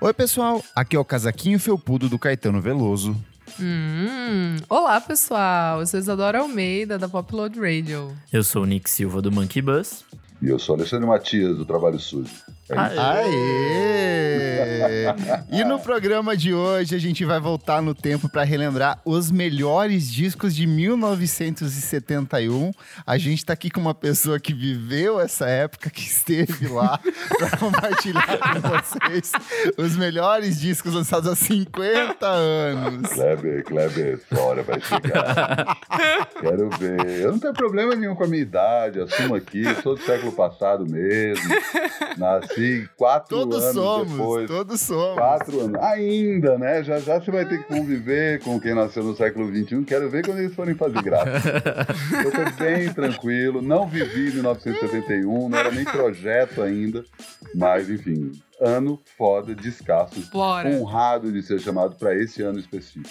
Oi, pessoal. Aqui é o casaquinho felpudo do Caetano Veloso. Hum, olá, pessoal. Eu sou Isadora Almeida, da Popload Radio. Eu sou o Nick Silva, do Monkey Bus. E eu sou Alexandre Matias, do Trabalho Sujo. É. Aê! E no programa de hoje a gente vai voltar no tempo para relembrar os melhores discos de 1971. A gente tá aqui com uma pessoa que viveu essa época, que esteve lá para compartilhar com vocês os melhores discos lançados há 50 anos. Kleber, Kleber, essa hora vai chegar. Quero ver. Eu não tenho problema nenhum com a minha idade, assumo aqui, sou do século passado mesmo. Nasci quatro Todos anos somos, depois. todos somos. Quatro anos. Ainda, né? Já já você vai ter que conviver com quem nasceu no século XXI. Quero ver quando eles forem fazer graça. Eu tô bem tranquilo. Não vivi em 1971, não era nem projeto ainda. Mas, enfim, ano foda, descasso. Bora. Honrado de ser chamado para esse ano específico.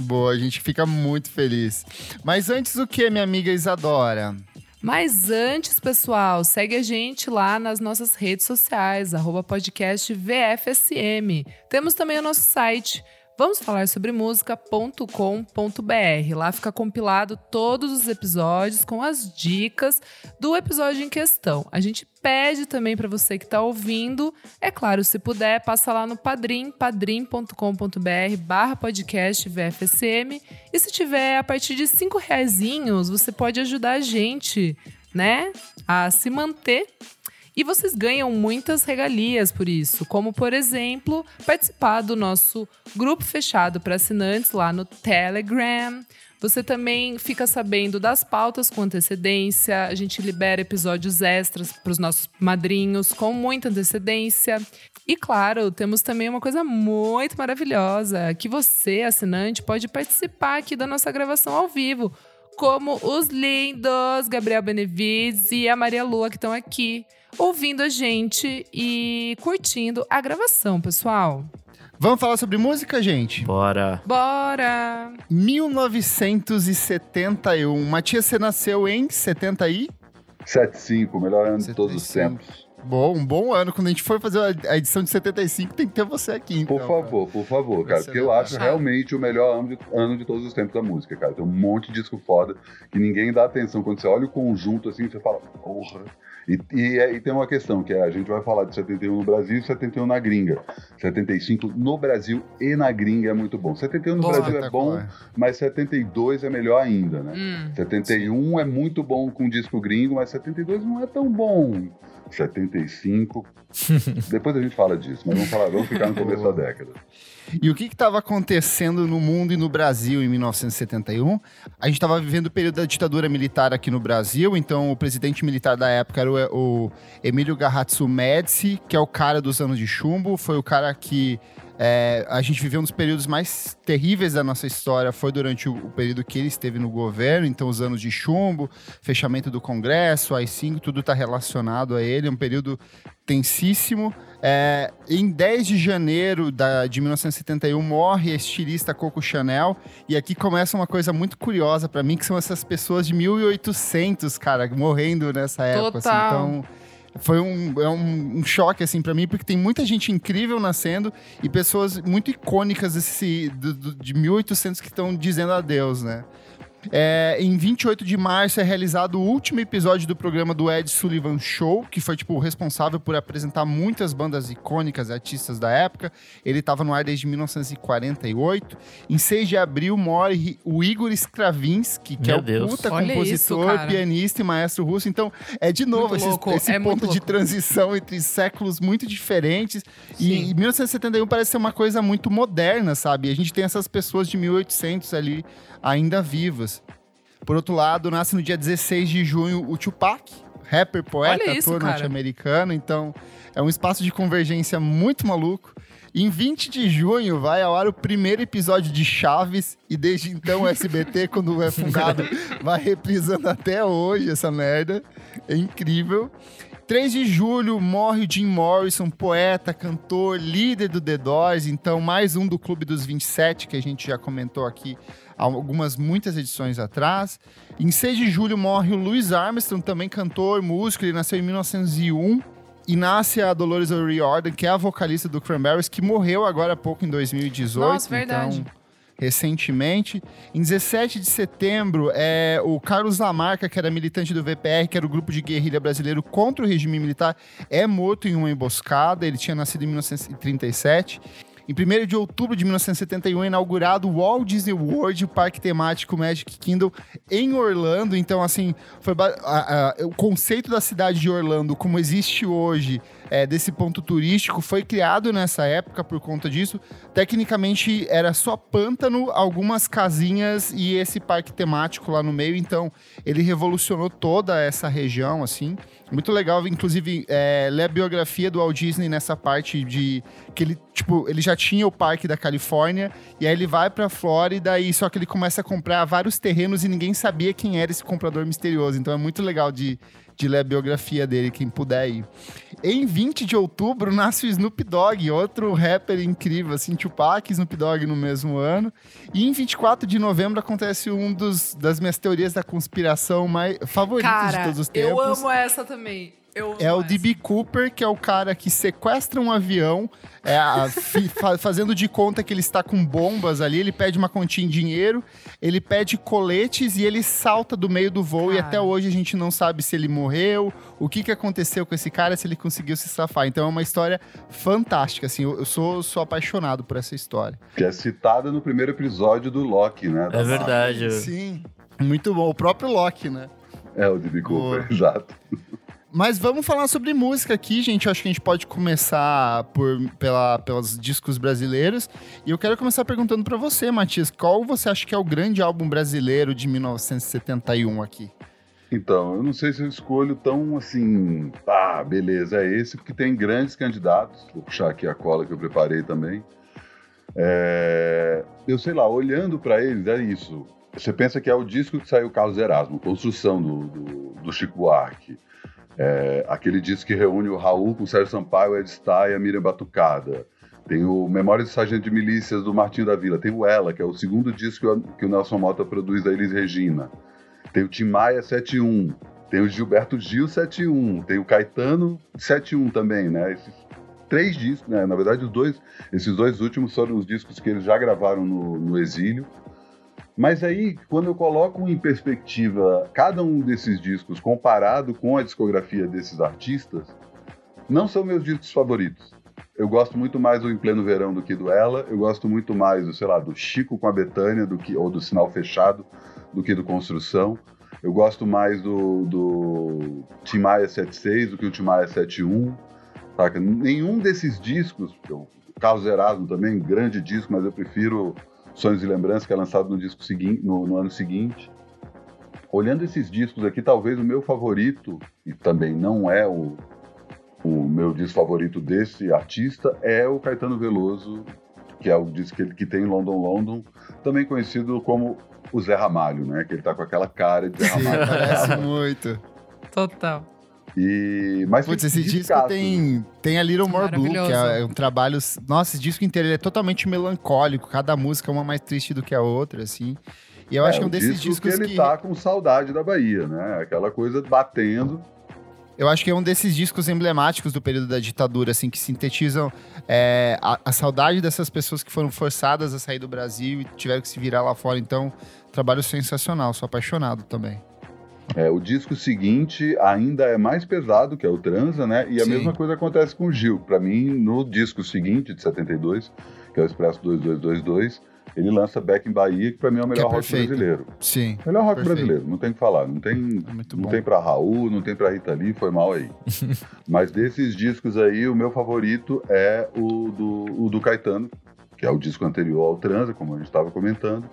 Boa, a gente fica muito feliz. Mas antes o que, minha amiga Isadora? Mas antes, pessoal, segue a gente lá nas nossas redes sociais, arroba podcast VFSM. Temos também o nosso site, vamos falar sobre música.com.br. Lá fica compilado todos os episódios com as dicas do episódio em questão. A gente pede também para você que está ouvindo, é claro, se puder, passa lá no Padrim, padrim.com.br barra podcast VFSM. E se tiver a partir de cinco reaisinhos, você pode ajudar a gente, né, a se manter e vocês ganham muitas regalias por isso, como por exemplo, participar do nosso grupo fechado para assinantes lá no Telegram. Você também fica sabendo das pautas com antecedência. A gente libera episódios extras para os nossos madrinhos com muita antecedência. E claro, temos também uma coisa muito maravilhosa, que você, assinante, pode participar aqui da nossa gravação ao vivo, como os lindos Gabriel Benevides e a Maria Lua que estão aqui ouvindo a gente e curtindo a gravação, pessoal. Vamos falar sobre música, gente? Bora. Bora! 1971. Matias, você nasceu em 70 e... 75, melhor ano de todos os 75. tempos. Bom, um bom ano. Quando a gente for fazer a edição de 75, tem que ter você aqui, então. Por favor, por favor, cara. Porque eu legal. acho realmente o melhor ano de, ano de todos os tempos da música, cara. Tem um monte de disco foda que ninguém dá atenção. Quando você olha o conjunto assim, você fala, porra. E, e, é- e tem uma questão, que é, a gente vai falar de 71 no Brasil e 71 na gringa. 75 no Brasil e na gringa é muito bom. 71 no Bom. Brasil é bom, Espetacular. mas 72 é melhor ainda, né? Hum. 71 é muito bom com disco gringo, mas 72 não é tão bom. 75. Depois a gente fala disso, mas vamos, falar, vamos ficar no começo da década. E o que estava acontecendo no mundo e no Brasil em 1971? A gente estava vivendo o período da ditadura militar aqui no Brasil, então o presidente militar da época era o, o Emílio Garratsu Médici, que é o cara dos anos de chumbo, foi o cara que é, a gente viveu um dos períodos mais terríveis da nossa história, foi durante o, o período que ele esteve no governo, então os anos de chumbo, fechamento do Congresso, AI-5, tudo está relacionado a ele, é um período tensíssimo. É, em 10 de janeiro da- de 1971 morre a estilista Coco Chanel e aqui começa uma coisa muito curiosa pra mim que são essas pessoas de 1800, cara, morrendo nessa época. assim. Então foi um, é um, um choque assim para mim porque tem muita gente incrível nascendo e pessoas muito icônicas desse, do- do- de 1800 que estão dizendo adeus, né? É, em 28 de março é realizado o último episódio do programa do Ed Sullivan Show, que foi tipo o responsável por apresentar muitas bandas icônicas e artistas da época. Ele estava no ar desde 1948. Em 6 de abril morre o Igor Stravinsky, que Meu é o Deus. puta Olha compositor, isso, pianista e maestro russo. Então, é de novo Muito esse, louco, esse é ponto de transição entre séculos muito diferentes. E, Sim. e 1971 parece ser uma coisa muito moderna, sabe? E a gente tem essas pessoas de 1800 ali ainda vivas. Por outro lado, nasce no dia 16 de junho o Tupac, rapper, poeta, isso, ator norte-americano. Então, é um espaço de convergência muito maluco. Em 20 de junho vai ao ar o primeiro episódio de Chaves e desde então o SBT, quando é fundado, vai reprisando até hoje essa merda. É incrível. 3 de julho morre o Jim Morrison, poeta, cantor, líder do The Doors, então mais um do Clube dos 27 que a gente já comentou aqui algumas muitas edições atrás. Em 6 de julho morre o Louis Armstrong, também cantor, músico, ele nasceu em 1901. e nasce a Dolores O'Riordan, que é a vocalista do Cranberries, que morreu agora há pouco em 2018. Nossa, verdade. Então, recentemente. Em 17 de setembro, é, o Carlos Lamarca, que era militante do VPR, que era o grupo de guerrilha brasileiro contra o regime militar, é morto em uma emboscada. Ele tinha nascido em 1937. Em 1 de outubro de 1971 é inaugurado o Walt Disney World, o parque temático Magic Kingdom, em Orlando. Então, assim, foi a, a, o conceito da cidade de Orlando, como existe hoje, é, desse ponto turístico foi criado nessa época por conta disso. Tecnicamente era só pântano, algumas casinhas e esse parque temático lá no meio. Então ele revolucionou toda essa região, assim. Muito legal, inclusive, é, ler a biografia do Walt Disney nessa parte de que ele, tipo, ele já tinha o parque da Califórnia e aí ele vai pra Flórida e só que ele começa a comprar vários terrenos e ninguém sabia quem era esse comprador misterioso. Então é muito legal de, de ler a biografia dele, quem puder ir. Em 20 de outubro nasce o Snoop Dogg, outro rapper incrível, assim, Tupac e Snoop Dogg no mesmo ano. E em 24 de novembro acontece um dos das minhas teorias da conspiração mais favoritas Cara, de todos os tempos. eu amo essa também. Eu É o D.B. Cooper, que é o cara que sequestra um avião, é, a- fi- fa- fazendo de conta que ele está com bombas ali. Ele pede uma quantia em dinheiro, ele pede coletes e ele salta do meio do voo. E Cara. até hoje a gente não sabe se ele morreu, o que, que aconteceu com esse cara, se ele conseguiu se safar. Então é uma história fantástica, assim. Eu, eu sou, sou apaixonado por essa história. Que é citada no primeiro episódio do Loki, né? É verdade. eu- Sim. Muito bom. O próprio Loki, né? É o D.B. Cooper, exato. Mas vamos falar sobre música aqui, gente. Eu acho que a gente pode começar por, pela, pelos discos brasileiros. E eu quero começar perguntando pra você, Matias, qual você acha que é o grande álbum brasileiro de 1971 aqui? Então, eu não sei se eu escolho tão assim, ah, beleza, é esse, porque tem grandes candidatos. Vou puxar aqui a cola que eu preparei também. É, eu sei lá, olhando para eles, é isso. Você pensa que é o disco que saiu Carlos Erasmo, Construção do, do, do Chico Buarque. É, aquele disco que reúne o Raul com o Sérgio Sampaio, Ed Starr e a Miriam Batucada. Tem o Memórias do Sargento de Milícias do Martinho da Vila. Tem o Ela, que é o segundo disco que o- que o Nelson Mota produz da Elis Regina. Tem o Tim Maia 71. Tem o Gilberto Gil 71. Tem o Caetano 71 também, né? Esses três discos, né? Na verdade, os dois, esses dois últimos foram os discos que eles já gravaram no, no exílio. Mas aí, quando eu coloco em perspectiva cada um desses discos comparado com a discografia desses artistas, não são meus discos favoritos. Eu gosto muito mais do Em Pleno Verão do que do Ela. Eu gosto muito mais do, sei lá, do Chico com a Betânia do que, ou do Sinal Fechado do que do Construção. Eu gosto mais do, do Tim Maia 76 do que o Tim Maia 71. Saca? Nenhum desses discos, o Carlos Erasmo também, grande disco, mas eu prefiro Sonhos e Lembranças, que é lançado no, disco seguinte, no, no ano seguinte. Olhando esses discos aqui, talvez o meu favorito, e também não é o, o meu disco favorito desse artista, é o Caetano Veloso, que é o disco que, ele, que tem London London, também conhecido como o Zé Ramalho, né? Que ele tá com aquela cara de Zé Ramalho. Parece muito. Total. É E, mas Putz, esse disco tem, tem a Little More Blue, que é um trabalho. Nossa, esse disco inteiro ele é totalmente melancólico. Cada música é uma mais triste do que a outra, assim. E eu acho que é um desses disco discos que ele que. tá com saudade da Bahia, né? Aquela coisa batendo. Eu acho que é um desses discos emblemáticos do período da ditadura, assim, que sintetizam é, a, a saudade dessas pessoas que foram forçadas a sair do Brasil e tiveram que se virar lá fora. Então, trabalho sensacional, sou apaixonado também. É, o disco seguinte ainda é mais pesado, que é o Transa, né? E a Sim. mesma coisa acontece com o Gil. Pra mim, no disco seguinte, de 72, que é o Expresso 2222, ele lança Back in Bahia, que pra mim é o melhor é rock brasileiro. Sim, Melhor rock Perfeito. brasileiro, não tem o que falar. Não tem, é não tem pra Raul, não tem pra Rita Lee, foi mal aí. Mas desses discos aí, o meu favorito é o do, o do Caetano, que é o disco anterior ao Transa, como a gente estava comentando.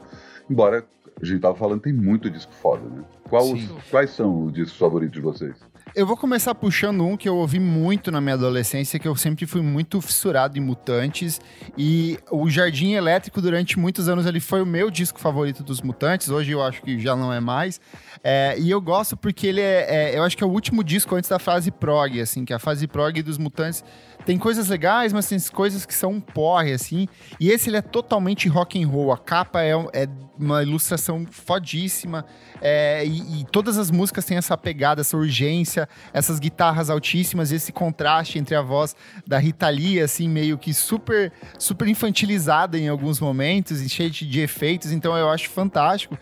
Embora a gente tava falando, tem muito disco foda, né? Qual os- quais são os discos favoritos de vocês? Eu vou começar puxando um que eu ouvi muito na minha adolescência, que eu sempre fui muito fissurado em Mutantes. E o Jardim Elétrico, durante muitos anos, ele foi o meu disco favorito dos Mutantes. Hoje eu acho que já não é mais. É, e eu gosto porque ele é, é- Eu acho que é o último disco antes da fase prog, assim, que a fase prog dos Mutantes tem coisas legais, mas tem coisas que são um porre, assim. E esse ele é totalmente rock and roll. A capa é, é uma ilustração fodíssima. É, e, e todas as músicas têm essa pegada, essa urgência. essas guitarras altíssimas, esse contraste entre a voz da Rita Lee, assim, meio que super, super infantilizada em alguns momentos, e cheia de, de efeitos, então eu acho fantástico.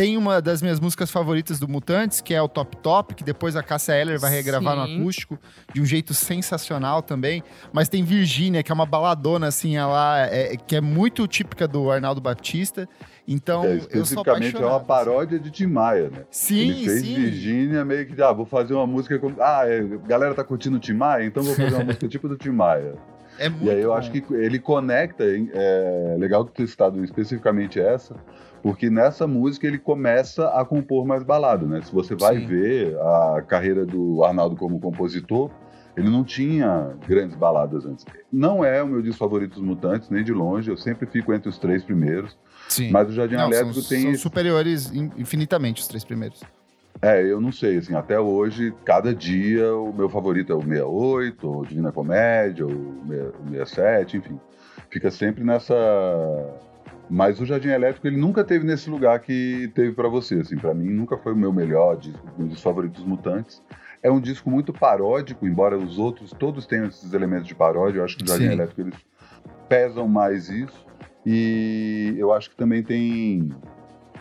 Tem uma das minhas músicas favoritas do Mutantes, que é o Top Top, que depois a Cássia Eller vai regravar no Sim. acústico de um jeito sensacional também. Mas tem Virgínia, que é uma baladona, assim, ela é, que é muito típica do Arnaldo Batista. Então, É, eu sou especificamente é uma paródia de Tim Maia, né? Sim, Ele fez sim. Virgínia meio que, ah, vou fazer uma música com... Ah, é, a galera tá curtindo o Tim Maia, então vou fazer uma música tipo do Tim Maia. É muito E aí eu bom. acho que ele conecta, é legal tu ter citado especificamente essa, porque nessa música ele começa a compor mais balada, né? Se você vai Sim. ver a carreira do Arnaldo como compositor, ele não tinha grandes baladas antes. Não é o meu disco favorito dos Mutantes, nem de longe, eu sempre fico entre os três primeiros, Sim. mas o Jardim Não, Elétrico são, tem são superiores in- infinitamente os três primeiros. É, eu não sei, assim, até hoje, cada dia, o meu favorito é o 68, ou Divina Comédia, ou o 67, enfim. Fica sempre nessa... Mas o Jardim Elétrico, ele nunca teve nesse lugar que teve pra você, assim. Pra mim, nunca foi o meu melhor disco, um dos favoritos Mutantes. É um disco muito paródico, embora os outros todos tenham esses elementos de paródia. Eu acho que o Jardim Sim. Elétrico, eles pesam mais isso. E eu acho que também tem...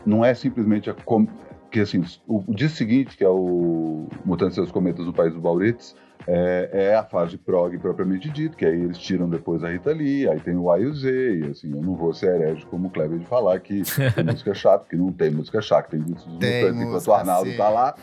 Não é simplesmente a... com- que assim, o, o disco seguinte, que é o Mutantes e seus Cometas no País dos Baurites, é, é a fase prog propriamente dito, que aí eles tiram depois a Rita Lee, aí tem o A e o Z, e assim, eu não vou ser herege como o Kleber de falar que tem música chata, porque não tem música chata, tem discos dos Tem Mutantes enquanto o Arnaldo sim. tá lá.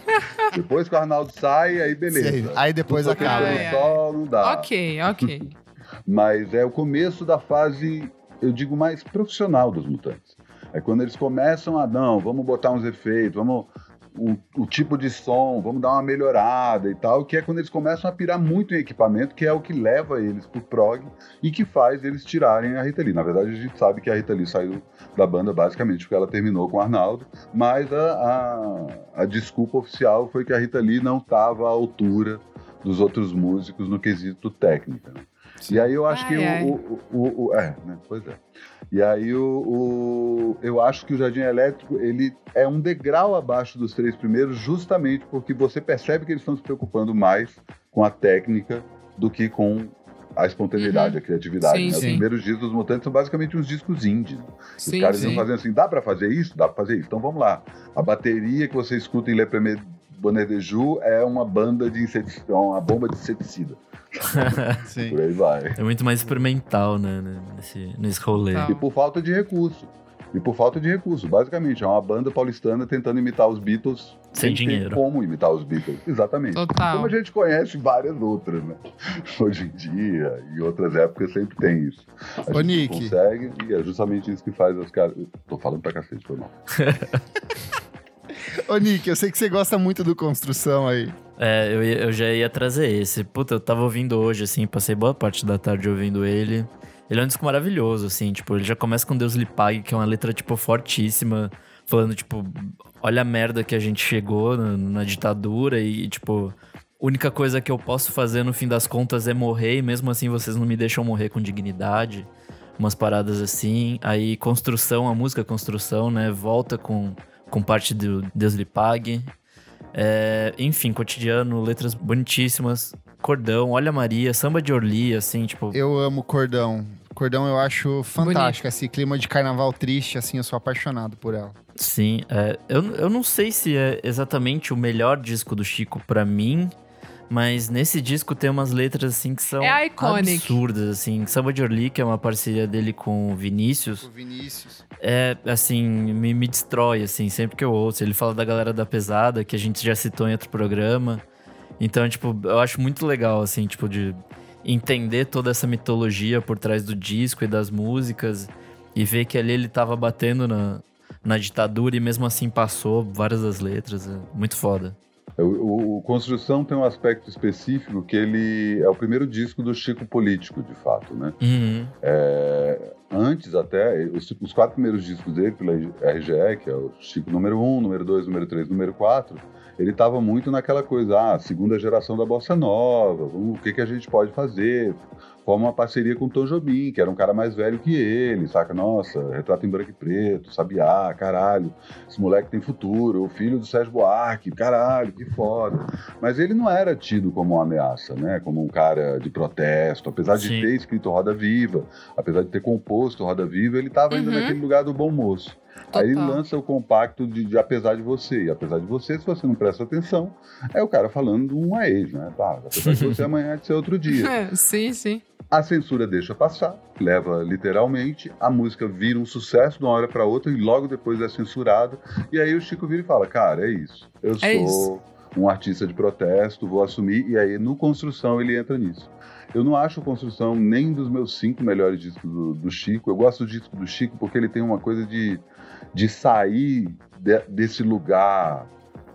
Depois que o Arnaldo sai, aí beleza. Sim, Aí depois acaba. Ai. sol, não dá. Ok, ok. Mas é o começo da fase, eu digo, mais profissional dos mutantes. É quando eles começam a, não, vamos botar uns efeitos, vamos. O, o tipo de som, vamos dar uma melhorada e tal, que é quando eles começam a pirar muito em equipamento, que é o que leva eles pro prog e que faz eles tirarem a Rita Lee. Na verdade, a gente sabe que a Rita Lee saiu da banda basicamente porque ela terminou com o Arnaldo, mas a, a, a desculpa oficial foi que a Rita Lee não estava à altura dos outros músicos no quesito técnica. E aí eu acho Ai, que ai. o, o, o, É, né? Pois é. E aí o, o- eu acho que o Jardim Elétrico ele é um degrau abaixo dos três primeiros, justamente porque você percebe que eles estão se preocupando mais com a técnica do que com a espontaneidade, Uhum. a criatividade. Sim, né? Os sim. primeiros discos dos Mutantes são basicamente uns discos indie. né? Os Sim, caras sim. iam fazendo assim, dá pra fazer isso? Dá pra fazer isso. Então vamos lá. A bateria que você escuta em Le Premier Bonnet de Joux é uma banda de inseticida, uma bomba de inseticida. Sim. Por aí vai. É muito mais experimental, né? né, Nesse, nesse rolê. Total. E por falta de recurso. E por falta de recurso, basicamente. É uma banda paulistana tentando imitar os Beatles Sem dinheiro. como imitar os Beatles. Exatamente. Total. Como a gente conhece várias outras, né? Hoje em dia, e outras épocas sempre tem isso. A Ô, gente Nick. consegue, e é justamente isso que faz os caras. Tô falando pra cacete, foi mal. Ô, Nick, eu sei que você gosta muito do Construção aí. É, eu, eu já ia trazer esse. Puta, eu tava ouvindo hoje, assim, passei boa parte da tarde ouvindo ele. Ele é um disco maravilhoso, assim, tipo, ele já começa com Deus lhe pague, que é uma letra, tipo, fortíssima, falando, tipo, olha a merda que a gente chegou na, na ditadura e, tipo, única coisa que eu posso fazer no fim das contas é morrer, e mesmo assim vocês não me deixam morrer com dignidade. Umas paradas assim. Aí, construção, a música construção, né, volta com, com parte do Deus lhe pague. É, enfim, cotidiano, letras bonitíssimas, cordão, olha Maria, samba de Orly, assim, tipo. Eu amo Cordão. Cordão eu acho fantástico. Esse clima de carnaval triste, assim, eu sou apaixonado por ela. Sim, é, eu, eu não sei se é exatamente o melhor disco do Chico pra mim, mas nesse disco tem umas letras assim que são É absurdas, assim. Samba de Orly, que é uma parceria dele com o Vinícius, O Vinícius. é assim, me, me destrói, assim, sempre que eu ouço. Ele fala da galera da pesada, que a gente já citou em outro programa. Então, tipo, eu acho muito legal, assim, tipo, de entender toda essa mitologia por trás do disco e das músicas e ver que ali ele tava batendo na, na ditadura e mesmo assim passou várias das letras. É muito foda. O, o- o Construção tem um aspecto específico que ele é o primeiro disco do Chico político, de fato, né? Uhum. É, antes até, os, os, quatro primeiros discos dele pela RGE, que é o Chico número 1, um, número 2, número 3, número 4, ele estava muito naquela coisa, ah, segunda geração da bossa nova, o que, que a gente pode fazer? Forma uma parceria com o Tom Jobim, que era um cara mais velho que ele, saca? Nossa, retrato em branco e preto, sabiá, caralho, esse moleque tem futuro, o filho do Sérgio Buarque, caralho, que foda. Mas ele não era tido como uma ameaça, né? Como um cara de protesto, apesar de Sim. ter escrito Roda Viva, apesar de ter composto Roda Viva, ele estava ainda uhum. naquele lugar do bom moço. Total. Aí ele lança o compacto de, de, Apesar de Você. E apesar de você, se você não presta atenção, é o cara falando um ex, né? Tá, apesar de você, amanhã é de ser outro dia. É, sim, sim. A censura deixa passar, leva literalmente, a música vira um sucesso de uma hora para outra e logo depois é censurada. E aí o Chico vira e fala: Cara, é isso. Eu é sou isso. um artista de protesto, vou assumir. E aí no Construção ele entra nisso. Eu não acho Construção nem dos meus cinco melhores discos do, do Chico. Eu gosto do disco do Chico porque ele tem uma coisa de de sair de, desse lugar.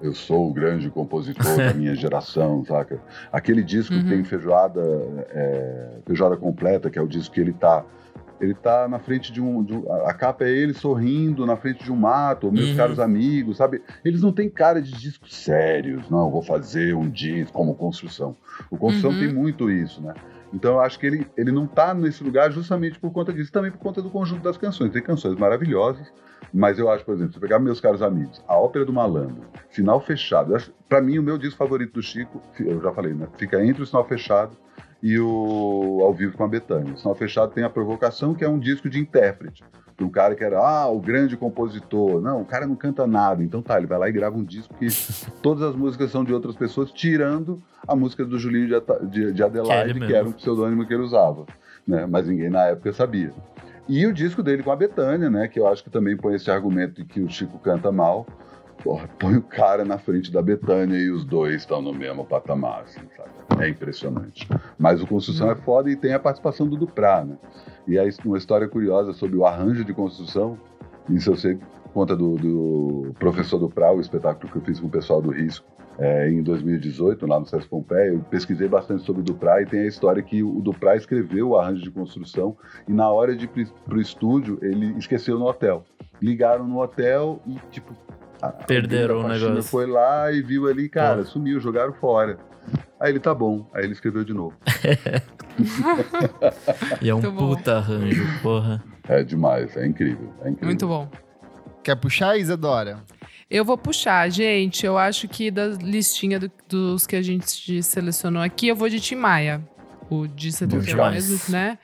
Eu sou o grande compositor da minha geração, saca? Aquele disco uhum. que tem feijoada, é, feijoada completa, que é o disco que ele tá ele tá na frente de um, de um, A capa é ele sorrindo na frente de um mato, meus uhum. caros amigos, sabe? Eles não têm cara de discos sérios, não, vou fazer um disco como construção. O construção uhum. tem muito isso, né? Então eu acho que ele, ele não tá nesse lugar justamente por conta disso, também por conta do conjunto das canções. Tem canções maravilhosas, mas eu acho, por exemplo, se eu pegar meus caros amigos, a Ópera do Malandro, Final Fechado, para mim o meu disco favorito do Chico, eu já falei, né? Fica entre o Sinal Fechado e o Ao Vivo com a Betânia. O Sinal Fechado tem a Provocação, que é um disco de intérprete. Um cara que era, ah, o grande compositor. Não, o cara não canta nada. Então tá, ele vai lá e grava um disco que todas as músicas são de outras pessoas, tirando a música do Julinho de, de Adelaide, que, que era um pseudônimo que ele usava. Né? Mas ninguém na época sabia. E o disco dele com a Betânia, né? Que eu acho que também põe esse argumento de que o Chico canta mal. Porra, põe o cara na frente da Betânia e os dois estão no mesmo patamar, assim? É impressionante. Mas o Construção é foda e tem a participação do Duprá, né? E aí, uma história curiosa sobre o arranjo de construção, isso eu sei conta do, do Professor Duprá, o espetáculo que eu fiz com o pessoal do Risco é, em 2018, lá no César Pompeia, eu pesquisei bastante sobre o Duprá e tem a história que o Duprá escreveu o arranjo de construção e na hora de ir para o estúdio, ele esqueceu no hotel. Ligaram no hotel e, tipo... Perderam o negócio. Foi lá e viu ali, cara, sumiu, jogaram fora. Aí ele, tá bom. Aí ele escreveu de novo. e é um puta arranjo, porra. É demais, é incrível, é incrível. Muito bom. Quer puxar, Isadora? Eu vou puxar, gente. Eu acho que da listinha do, dos que a gente selecionou aqui, eu vou de Tim Maia. O de 71 mesmo, né?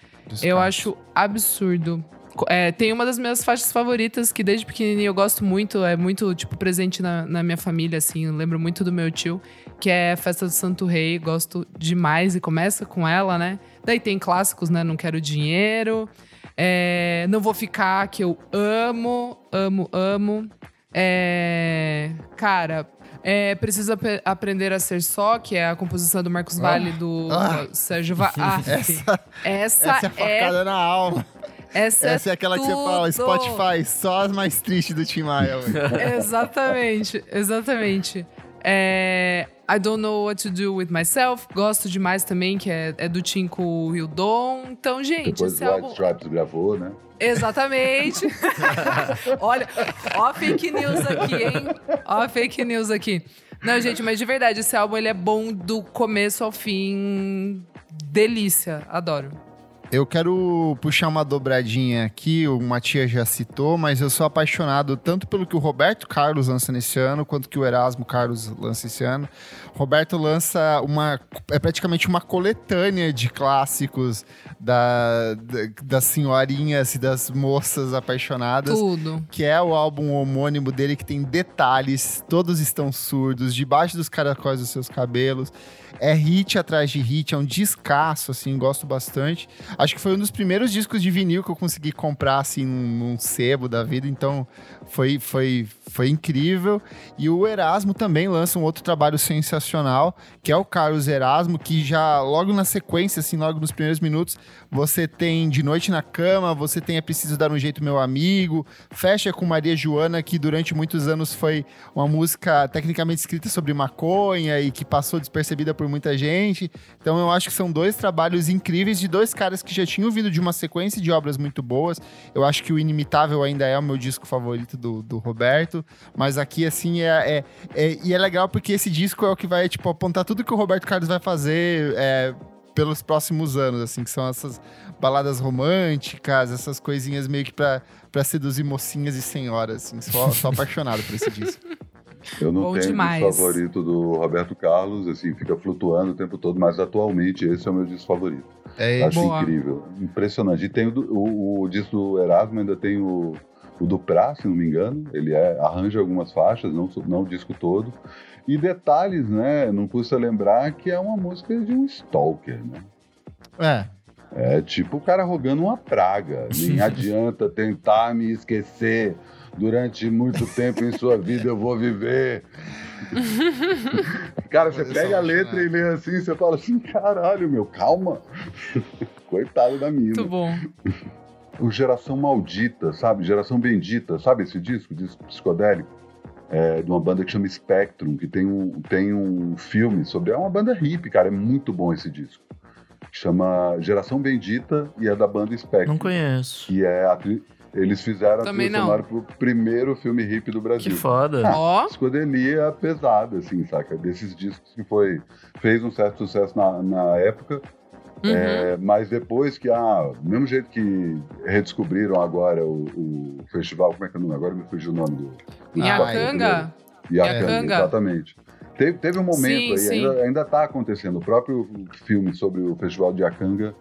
Eu acho absurdo. É, tem uma das minhas faixas favoritas que desde pequenininho eu gosto muito, é muito, tipo, presente na, na minha família, assim. Eu lembro muito do meu tio, que é Festa do Santo Rei. Gosto demais e começa com ela, né? Daí tem clássicos, né? Não Quero Dinheiro. É, não Vou Ficar, que eu amo, amo, amo. É, cara, é, precisa ap aprender a ser só, que é a composição do Marcos Vale, do, ah. do Sérgio Va ah, essa, essa, essa é facada é, na alma. Essa, essa é, é aquela tudo. que você fala, Spotify, só as mais tristes do Tim Maia. exatamente, exatamente. É, I Don't Know What to Do With Myself, gosto demais também, que é, é do Tim com o Hildon. Então, gente, Depois esse o álbum... White Stripes gravou, né? Exatamente. Olha, ó a fake news aqui, hein? Ó a fake news aqui. Não, gente, mas de verdade, esse álbum ele é bom do começo ao fim. Delícia, adoro. Eu quero puxar uma dobradinha aqui, o Matias já citou, mas eu sou apaixonado tanto pelo que o Roberto Carlos lança nesse ano, quanto que o Erasmo Carlos lança esse ano. Roberto lança uma. É praticamente uma coletânea de clássicos da, da, das senhorinhas e das moças apaixonadas. Tudo. Que é o álbum homônimo dele, que tem detalhes, todos estão surdos, debaixo dos caracóis dos seus cabelos. É hit atrás de hit, é um descasso, assim, gosto bastante. Acho que foi um dos primeiros discos de vinil que eu consegui comprar, assim, num, num sebo da vida, então foi, foi, foi incrível. E o Erasmo também lança um outro trabalho sensacional, que é o Carlos Erasmo, que já logo na sequência, assim, logo nos primeiros minutos, você tem De Noite na Cama, você tem É Preciso Dar um Jeito Meu Amigo, fecha com Maria Joana, que durante muitos anos foi uma música tecnicamente escrita sobre maconha e que passou despercebida por muita gente. Então eu acho que são dois trabalhos incríveis de dois caras que já tinham vindo de uma sequência de obras muito boas. Eu acho que o Inimitável ainda é o meu disco favorito do, do Roberto, mas aqui, assim, é, é, é, E é legal porque esse disco é o que vai, tipo, apontar tudo que o Roberto Carlos vai fazer é, pelos próximos anos, assim, que são essas baladas românticas, essas coisinhas meio que pra, pra seduzir mocinhas e senhoras, assim. Sou, sou apaixonado por esse disco. Eu não Bom tenho demais. disco favorito do Roberto Carlos, assim, fica flutuando o tempo todo, mas atualmente esse é o meu disco favorito. É, Acho Boa. incrível, impressionante. E tem o, o, o disco do Erasmo, ainda tem o, o do Prá, se não me engano. Ele é, arranja algumas faixas, não, não o disco todo. E detalhes, né? Não custa lembrar que é uma música de um stalker, né? é. É tipo o cara rogando uma praga. Nem adianta tentar me esquecer. Durante muito tempo em sua vida eu vou viver. Cara, você pega a letra e lê assim, você fala assim, caralho, meu, calma. Coitado da mina. Muito bom. O Geração Maldita, sabe? Geração Bendita, sabe esse disco? Disco psicodélico? É, de uma banda que chama Spectrum, que tem um, tem um filme sobre. É uma banda hippie, cara. É muito bom esse disco. Chama Geração Bendita e é da banda Spectrum. Não conheço. Que é a tri- Eles fizeram Também a trilha sonora pro primeiro filme hippie do Brasil. Que foda. Ah, Ó. Psicodelia pesada, assim, saca? Desses discos que foi. Fez um certo sucesso na, na época, Uhum. é, mas depois que, ah, do mesmo jeito que redescobriram agora o, o festival, como é que é o nome? Agora me fugiu o nome do. do Iacanga. Iacanga, exatamente. Teve, teve um momento Sim, aí, sim. ainda, ainda tá acontecendo. O próprio filme sobre o festival de Iacanga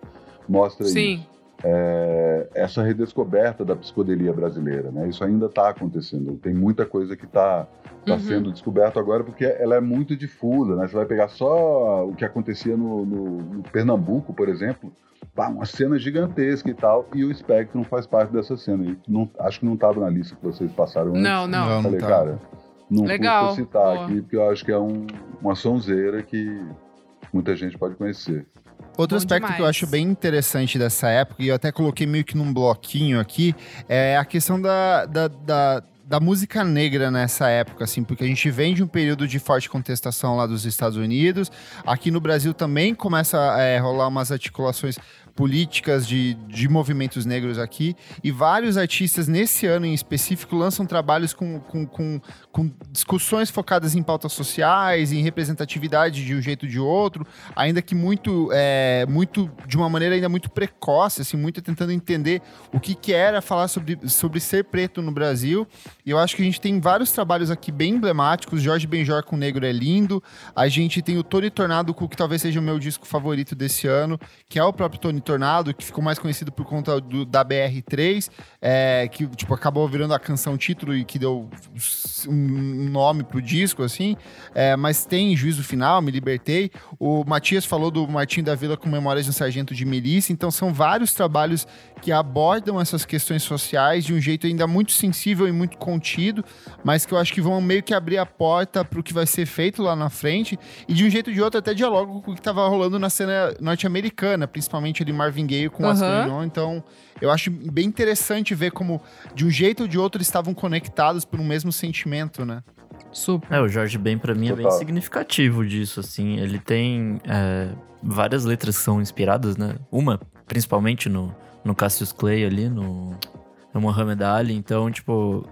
mostra isso Sim. É, essa redescoberta da psicodelia brasileira, né? Isso ainda está acontecendo. Tem muita coisa que está tá Uhum. sendo descoberta agora porque ela é muito difusa, né? Você vai pegar só o que acontecia no, no- no Pernambuco, por exemplo, pá, uma cena gigantesca e tal, e o Spectrum faz parte dessa cena. E não, acho que não estava na lista que vocês passaram antes. Não, não. Não. Falei, tá. cara, não Legal, custa citar boa. aqui, porque eu acho que é um- uma sonzeira que muita gente pode conhecer. Outro Bom aspecto que eu demais. acho bem interessante dessa época, e eu até coloquei meio que num bloquinho aqui, é a questão da, da, da, da música negra nessa época, assim, porque a gente vem de um período de forte contestação lá dos Estados Unidos. Aqui no Brasil também começa a é, rolar umas articulações políticas de, de movimentos negros aqui. E vários artistas, nesse ano em específico, lançam trabalhos com, com, com, com discussões focadas em pautas sociais, em representatividade de um jeito ou de outro, ainda que muito, é, muito de uma maneira ainda muito precoce, assim, muito tentando entender o que, que era falar sobre, sobre ser preto no Brasil. E eu acho que a gente tem vários trabalhos aqui bem emblemáticos. Jorge Benjor com Negro é lindo. A gente tem o Tony Tornado com que talvez seja o meu disco favorito desse ano, que é o próprio Tony Tornado, que ficou mais conhecido por conta do- da BR3, é, que tipo, acabou virando a canção título e que deu um nome pro disco, assim. É, mas tem Juízo Final, Me Libertei. O Matias falou do Martim da Vila com Memórias de um Sargento de Milícia. Então são vários trabalhos que abordam essas questões sociais de um jeito ainda muito sensível e muito contido, mas que eu acho que vão meio que abrir a porta pro que vai ser feito lá na frente. E de um jeito ou de outro até dialogam com o que tava rolando na cena norte-americana, principalmente ali Marvin Gaye com as Aham. Caminon. Então eu acho bem interessante ver como de um jeito ou de outro eles estavam conectados por um mesmo sentimento, né? Super. É, o Jorge Ben pra mim é bem Total. significativo disso, assim. Ele tem é, várias letras que são inspiradas, né? Uma, principalmente no, no Cassius Clay ali, no, no Muhammad Ali. Então, tipo,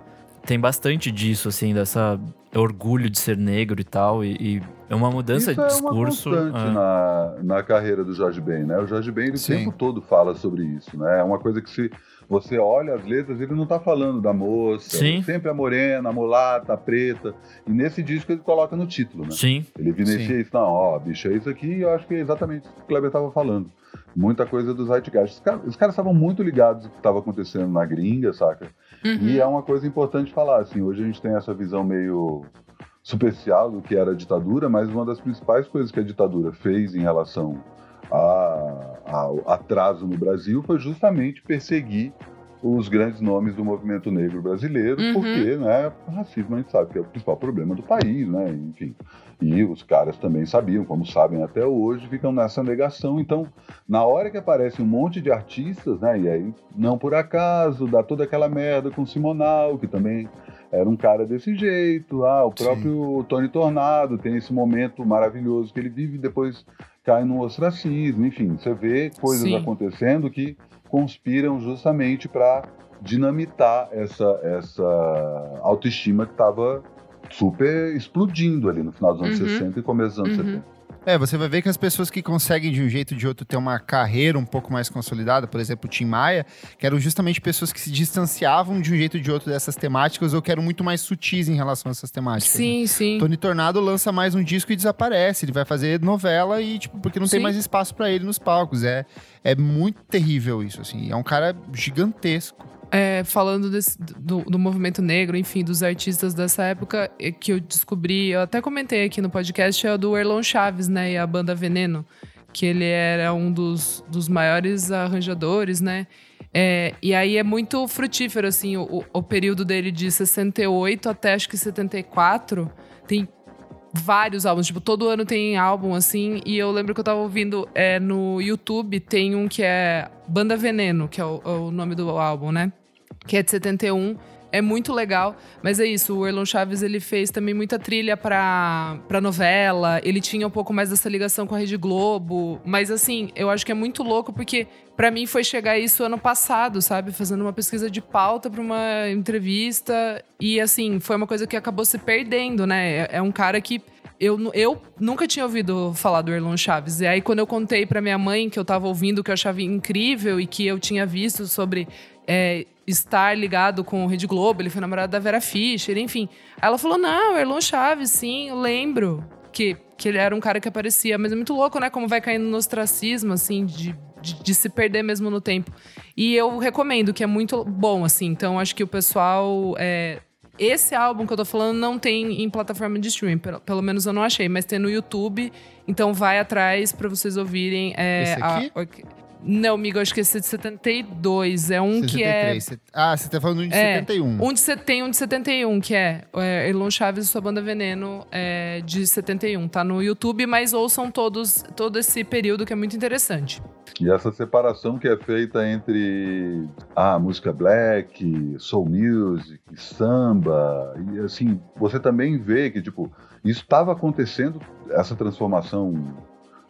tem bastante disso, assim, dessa orgulho de ser negro e tal. E, e é uma mudança Isso de é discurso. uma constante é. na, na carreira do Jorge Ben, né? O Jorge Ben, ele o Sim. tempo todo fala sobre isso, né? É uma coisa que se você olha as letras, ele não tá falando da moça, Sim. sempre a morena, a mulata, a preta. E nesse disco ele coloca no título, né? Sim, Ele evidencia isso, não, ó, bicho, é isso aqui, e eu acho que é exatamente o que o Kleber tava falando. Muita coisa dos Zeitgeist. Os caras, os caras estavam muito ligados no que estava acontecendo na gringa, saca? Uhum. E é uma coisa importante falar, assim, hoje a gente tem essa visão meio superficial do que era a ditadura, mas uma das principais coisas que a ditadura fez em relação a- ao atraso no Brasil foi justamente perseguir os grandes nomes do movimento negro brasileiro, Uhum. porque, né, o racismo a gente sabe que é o principal problema do país, né, enfim. E os caras também sabiam, como sabem até hoje, ficam nessa negação. Então, na hora que aparece um monte de artistas, né, e aí, não por acaso, dá toda aquela merda com Simonal, que também era um cara desse jeito. Ah, o Sim. próprio Tony Tornado tem esse momento maravilhoso que ele vive, depois cai no ostracismo, enfim, você vê coisas Sim. acontecendo que conspiram justamente para dinamitar essa, essa autoestima que estava super explodindo ali no final dos anos Uhum. 60 e começo dos anos Uhum. 70. É, você vai ver que as pessoas que conseguem de um jeito ou de outro ter uma carreira um pouco mais consolidada, por exemplo, o Tim Maia, que eram justamente pessoas que se distanciavam de um jeito ou de outro dessas temáticas ou que eram muito mais sutis em relação a essas temáticas. né? Sim, sim. Tony Tornado lança mais um disco e desaparece. Ele vai fazer novela e, tipo, porque não tem Sim. mais espaço pra ele nos palcos. É, é muito terrível isso, assim. É um cara gigantesco. É, falando desse- do, do movimento negro, enfim, dos artistas dessa época que eu descobri, eu até comentei aqui no podcast, é o do Erlon Chaves, né? E a banda Veneno, que ele era um dos, dos maiores arranjadores, né? É, e aí é muito frutífero, assim, o, o período dele de 68 até acho que 74. Tem vários álbuns, tipo, todo ano tem álbum, assim, e eu lembro que eu tava ouvindo é, no YouTube, tem um que é Banda Veneno, que é o, é o nome do álbum, né? Que é de 71. É muito legal, mas é isso, o Erlon Chaves ele fez também muita trilha pra, novela, ele tinha um pouco mais dessa ligação com a Rede Globo, mas assim, eu acho que é muito louco porque pra mim foi chegar isso ano passado, sabe? Fazendo uma pesquisa de pauta pra uma entrevista e assim, foi uma coisa que acabou se perdendo, né? É, é um cara que eu, eu nunca tinha ouvido falar do Erlon Chaves. E aí, quando eu contei pra minha mãe que eu tava ouvindo, que eu achava incrível e que eu tinha visto sobre é, estar ligado com o Rede Globo, ele foi namorado da Vera Fischer, enfim. Aí ela falou: não, Erlon Chaves, sim, eu lembro que, que ele era um cara que aparecia. Mas é muito louco, né? Como vai caindo no ostracismo, assim, de, de, de se perder mesmo no tempo. E eu recomendo, que é muito bom, assim. Então, acho que o pessoal. é, esse álbum que eu tô falando não tem em plataforma de streaming, pelo, pelo menos eu não achei, mas tem no YouTube, então vai atrás pra vocês ouvirem. É, Esse aqui? a- não, amigo, acho que esse é de 72. É um que é. 63. Ah, você tá falando de É, 71. Um de, se- tem um de 71, que é, é Elon Chaves e sua banda Veneno, é, de 71. Tá no YouTube, mas ouçam todos, todo esse período que é muito interessante. E essa separação que é feita entre a música black, soul music, samba, e assim, você também vê que, tipo, isso estava acontecendo, essa transformação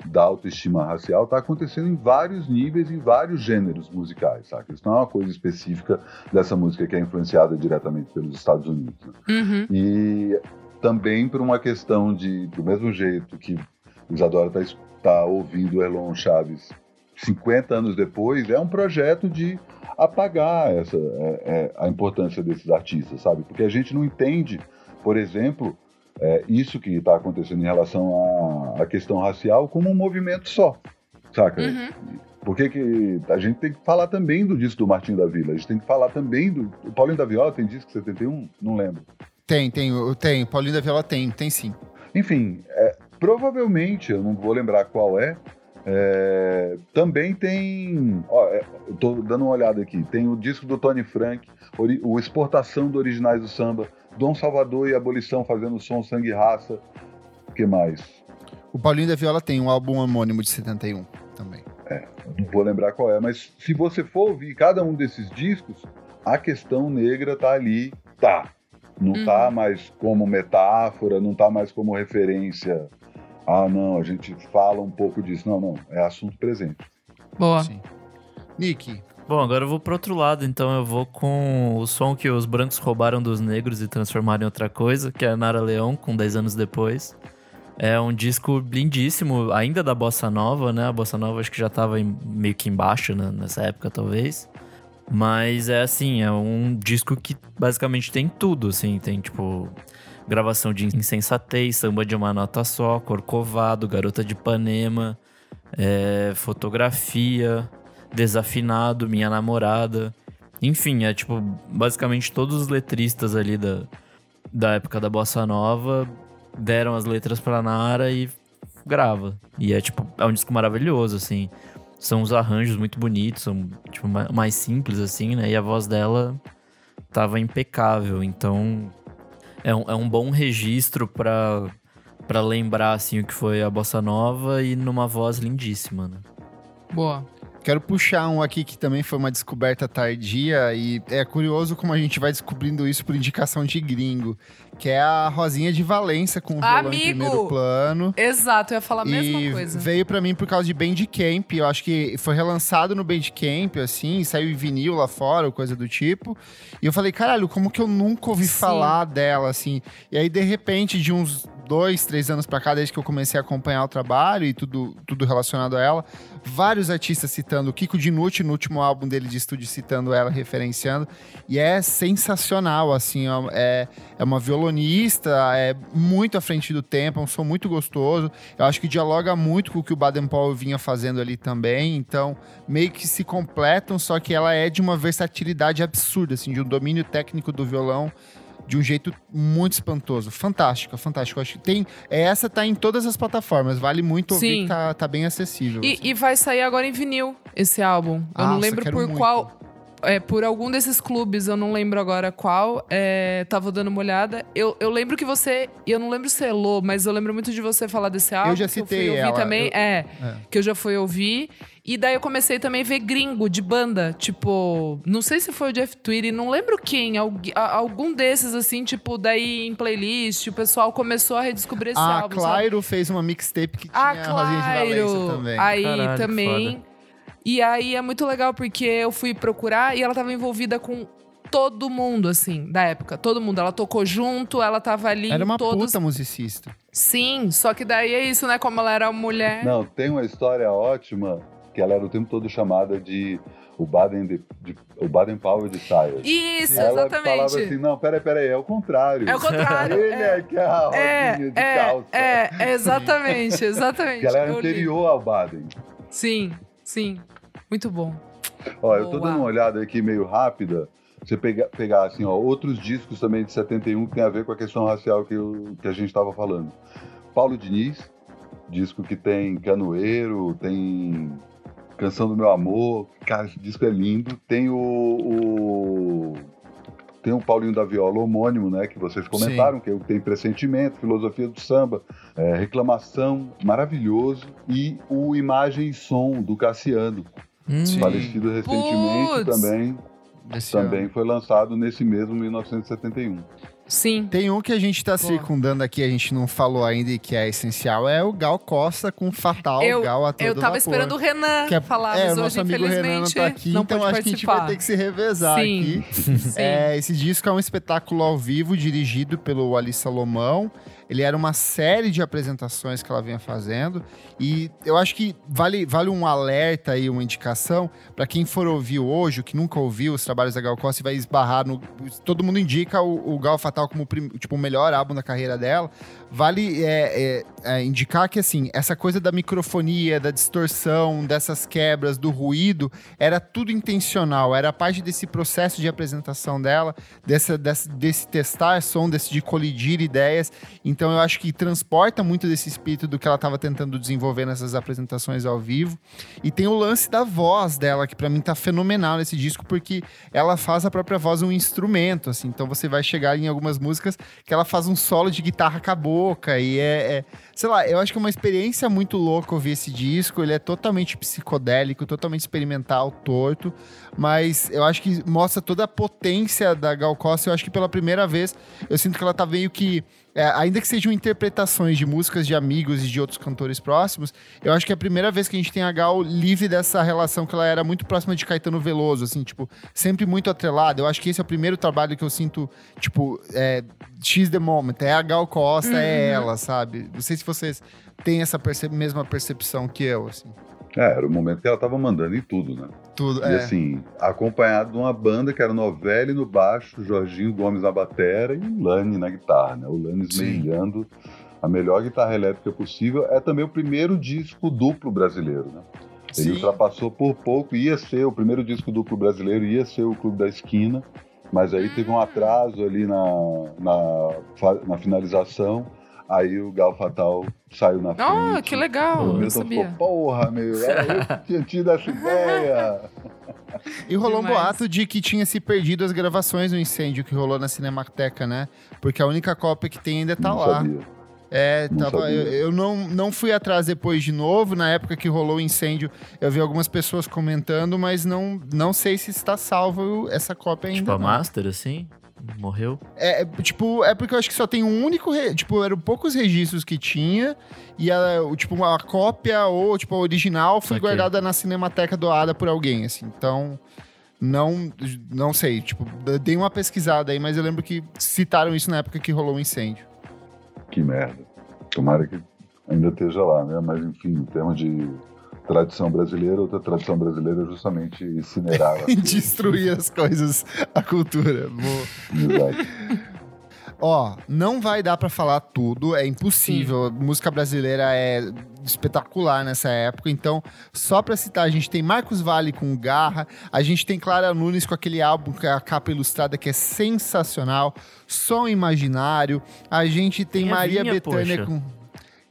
da autoestima racial está acontecendo em vários níveis, em vários gêneros musicais, sabe? Isso não é uma coisa específica dessa música que é influenciada diretamente pelos Estados Unidos. né? Uhum. E também por uma questão de, do mesmo jeito que o Isadora está tá ouvindo Elon Chaves 50 anos depois, é um projeto de apagar essa, é, é, a importância desses artistas, sabe? Porque a gente não entende, por exemplo, é, isso que está acontecendo em relação à, à questão racial como um movimento só, saca? Uhum. Por que, a gente tem que falar também do disco do Martinho da Vila? A gente tem que falar também do. O Paulinho da Viola tem disco 71? Não lembro. Tem, tem, eu- tem. Paulinho da Viola tem, tem sim. Enfim, é, provavelmente, eu não vou lembrar qual é, é, também tem. Ó, é, eu tô dando uma olhada aqui. Tem o disco do Tony Frank, ori- o Exportação do Originais do Samba, Dom Salvador e Abolição fazendo som Sangue e Raça. O que mais? O Paulinho da Viola tem um álbum homônimo de 71 também. Eu não vou lembrar qual é, mas se você for ouvir cada um desses discos, a questão negra tá ali, tá. Não Uhum. tá mais como metáfora, não tá mais como referência. Ah, não, a gente fala um pouco disso. Não, não, é assunto presente. Boa. Sim. Nick, Bom, agora eu vou pro outro lado, então eu vou com o som que os brancos roubaram dos negros e transformaram em outra coisa, que é Nara Leão, com 10 anos depois. É um disco lindíssimo, ainda da Bossa Nova, né? A Bossa Nova acho que já tava em- meio que embaixo né, nessa época, talvez. Mas é assim, é um disco que basicamente tem tudo, assim. Tem, tipo, gravação de insensatez, samba de uma nota só, corcovado, garota de Ipanema, é, fotografia, desafinado, minha namorada. Enfim, é tipo, basicamente todos os letristas ali da, da época da Bossa Nova deram as letras pra Nara e grava. E é tipo, é um disco maravilhoso, assim. São os arranjos muito bonitos, são tipo, ma- mais simples, assim, né? E a voz dela tava impecável. Então, é um, é um bom registro pra, pra lembrar, assim, o que foi a Bossa Nova e numa voz lindíssima, né? Boa. Quero puxar um aqui que também foi uma descoberta tardia e é curioso como a gente vai descobrindo isso por indicação de gringo, que é a Rosinha de Valença com o violão em Amigo! primeiro plano. Exato, eu ia falar a mesma e coisa. veio pra mim por causa de Bandcamp. Eu acho que foi relançado no Bandcamp, assim, saiu em vinil lá fora, ou coisa do tipo. E eu falei, caralho, como que eu nunca ouvi Sim. falar dela, assim? E aí, de repente, de uns dois, três anos pra cá, desde que eu comecei a acompanhar o trabalho e tudo, tudo relacionado a ela, vários artistas citando, o Kiko Dinucci no último álbum dele de estúdio citando ela, referenciando, e é sensacional, assim, é, é uma violonista, é muito à frente do tempo, é um som muito gostoso, eu acho que dialoga muito com o que o Baden Powell vinha fazendo ali também, então meio que se completam, só que ela é de uma versatilidade absurda, assim, de um domínio técnico do violão de um jeito muito espantoso. Fantástico, fantástico. Acho que tem. é, Essa tá em todas as plataformas. Vale muito ouvir Sim. tá, tá bem acessível. E, assim. e vai sair agora em vinil esse álbum. Eu não Nossa, lembro por muito. qual. É, por algum desses clubes, eu não lembro agora qual. É, tava dando uma olhada. Eu, eu lembro que você. E eu não lembro se é Lô, mas eu lembro muito de você falar desse álbum. já que eu citei fui ouvir ela, também. eu- É, É. que eu já fui ouvir. E daí eu comecei também a ver gringo de banda. Tipo, não sei se foi o Jeff Tweedy, não lembro quem. algu- a- Algum desses, assim, tipo, daí em playlist, o pessoal começou a redescobrir esse a álbum. sabe? Clairo fez uma mixtape que tinha Ah, a Rosinha de Valença claro! também. Aí Caralho, também. E aí é muito legal porque eu fui procurar e ela tava envolvida com todo mundo, assim, da época. Todo mundo. Ela tocou junto, ela tava ali Era uma todos. puta musicista. Sim, só que daí é isso, né? Como ela era mulher. Não, tem uma história ótima que ela era o tempo todo chamada de o Baden, de, de- o Baden Powell de Sires. Isso, Ela exatamente. falava assim, não, peraí, peraí, é o contrário. É o contrário, Ele é. é, que é a É, rodinha de é, calça. é, é, exatamente, exatamente. Que ela era Eu li. anterior ao Baden. Sim, sim. Muito bom. Ó, eu tô Boa. dando uma olhada aqui meio rápida. Você pegar, pegar assim, ó, outros discos também de 71 que tem a ver com a questão racial que, eu- que a gente estava falando. Paulo Diniz, disco que tem Canoeiro, tem Canção do Meu Amor. Cara, esse disco é lindo. Tem o, o- tem o Paulinho da Viola homônimo, né? Que vocês comentaram, que tem pressentimento, filosofia do samba, é, reclamação, maravilhoso. E o Imagem e Som do Cassiano, Hum, Sim. falecido recentemente Puts! também, Desse também ano. foi lançado nesse mesmo 1971. Sim. Tem um que a gente tá Boa. circundando aqui, a gente não falou ainda e que é essencial, é o Gal Costa com Fatal Eu- Gal a todo Eu tava vapor. esperando o Renan Que é, falar, é, mas o nosso hoje, amigo Renan não infelizmente, tá aqui, não então acho que a gente participar. vai ter que se revezar Sim. aqui. Sim. É, esse disco é um espetáculo ao vivo dirigido pelo Ali Salomão. Ele era uma série de apresentações que ela vinha fazendo. E eu acho que vale, vale um alerta aí, uma indicação, para quem for ouvir hoje, que nunca ouviu os trabalhos da Gal Costa e vai esbarrar no. Todo mundo indica o, o Gal Fatal como tipo, o melhor álbum da carreira dela. Vale é, é, é, indicar que, assim, essa coisa da microfonia, da distorção, dessas quebras, do ruído, era tudo intencional. Era parte desse processo de apresentação dela, dessa, desse, desse testar som, desse de colidir ideias. Então, eu acho que transporta muito desse espírito do que ela estava tentando desenvolver nessas apresentações ao vivo. E tem o lance da voz dela, que para mim tá fenomenal nesse disco, porque ela faz a própria voz um instrumento, assim. Então, você vai chegar em algumas músicas que ela faz um solo de guitarra com a boca e é, é- sei lá, eu acho que é uma experiência muito louca ouvir esse disco, ele é totalmente psicodélico, totalmente experimental, torto, mas eu acho que mostra toda a potência da Gal Costa, eu acho que pela primeira vez eu sinto que ela tá meio que é, ainda que sejam interpretações de músicas de amigos e de outros cantores próximos, eu acho que é a primeira vez que a gente tem a Gal livre dessa relação que ela era muito próxima de Caetano Veloso, assim, tipo, sempre muito atrelada. Eu acho que esse é o primeiro trabalho que eu sinto, tipo, é, X the moment, é a Gal Costa, é ela, sabe? Não sei se vocês têm essa perce- mesma percepção que eu, assim. É, era o momento que ela tava mandando em tudo, né? Tudo, E é. assim, acompanhado de uma banda que era Novelli no baixo, Jorginho Gomes na batera e o Lani na guitarra, né? O Lani esmerilhando a melhor guitarra elétrica possível. É também o primeiro disco duplo brasileiro, né? Ele Sim. ultrapassou por pouco, ia ser o primeiro disco duplo brasileiro, ia ser o Clube da Esquina, mas aí teve um atraso ali na, na, na finalização. Aí o Gal Fatal saiu na frente. Ah, que legal, O Milton sabia. ficou, porra, meu, era eu que tinha tido essa ideia. E rolou um Demais. boato de que tinha se perdido as gravações do incêndio que rolou na Cinemateca, né? Porque a única cópia que tem ainda tá Não lá. sabia. É, Não tava, sabia. eu, eu não, não fui atrás depois de novo. Na época que rolou o incêndio, eu vi algumas pessoas comentando, mas não, não sei se está salvo essa cópia ainda. Tipo, a não. Master, assim? Morreu? É, é, tipo, é porque eu acho que só tem um único. re- Tipo, eram poucos registros que tinha. E a, tipo, uma cópia ou, tipo, a original foi Saquei. guardada na Cinemateca doada por alguém, assim. Então, não, não sei. Tipo, dei uma pesquisada aí, mas eu lembro que citaram isso na época que rolou o incêndio. Que merda. Tomara que ainda esteja lá, né? Mas enfim, em termos de tradição brasileira, outra tradição brasileira é justamente incinerar. coisas. Destruir as coisas, a cultura. Exato. Ó, não vai dar pra falar tudo, é impossível. A música brasileira é espetacular nessa época, então, só pra citar, a gente tem Marcos Vale com Garra, a gente tem Clara Nunes com aquele álbum com a capa ilustrada que é sensacional, Som Imaginário, a gente tem Maria Bethânia com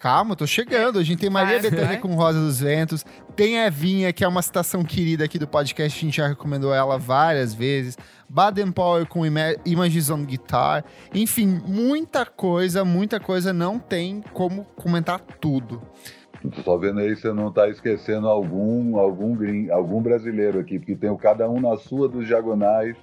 Calma, tô chegando. A gente tem Maria Vai, Bethânia vai. com Rosa dos Ventos. Tem Evinha, que é uma citação querida aqui do podcast. A gente já recomendou ela várias vezes. Baden Powell com Ima- Images on Guitar. Enfim, muita coisa, muita coisa. Não tem como comentar tudo. Tô só vendo aí se você não tá esquecendo algum, algum, algum brasileiro aqui, porque tem o Cada Um na Sua dos Diagonais,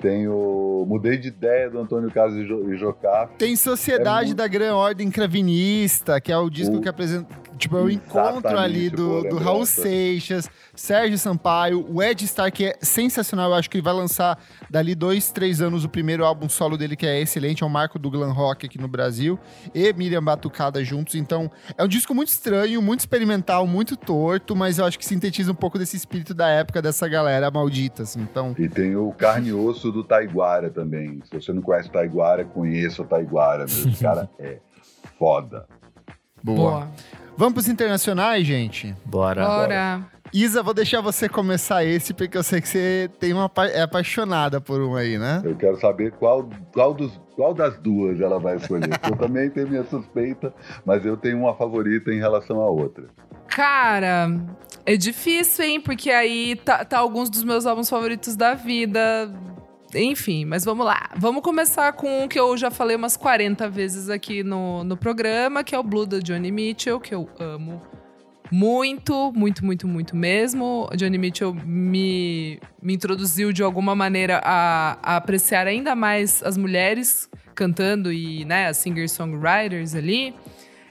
tem o Mudei de Ideia do Antônio Carlos e Jo- Jocafe. Tem Sociedade É muito- da Gran Ordem Cravinista, que é o disco O- que apresenta. Tipo, é o encontro ali do, do Raul. Seixas, Sérgio Sampaio, o Ed Star, que é sensacional. Eu acho que ele vai lançar dali dois, três anos o primeiro álbum solo dele, que é excelente. É o marco do glam rock aqui no Brasil. E Miriam Batucada juntos. Então, é um disco muito estranho, muito experimental, muito torto, mas eu acho que sintetiza um pouco desse espírito da época dessa galera maldita, assim. Então, E tem o Carne e Osso do Taiguara também. Se você não conhece o Taiguara, conheça o Taiguara. Meu. Esse cara é foda. boa. Boa. Vamos pros internacionais, gente? Bora. Bora. Isa, vou deixar você começar esse, porque eu sei que você tem uma, é apaixonada por um aí, né? Eu quero saber qual, qual, dos, qual das duas ela vai escolher. Eu também tenho minha suspeita, mas eu tenho uma favorita em relação à outra. Cara, é difícil, hein? Porque aí tá, tá alguns dos meus álbuns favoritos da vida. Enfim, mas vamos lá. Vamos começar com um que eu já falei umas 40 vezes aqui no, no programa, que é o Blue do Johnny Mitchell, que eu amo muito, muito, muito, muito mesmo. Johnny Mitchell me, me introduziu de alguma maneira a, a apreciar ainda mais as mulheres cantando e, né, as singer-songwriters ali.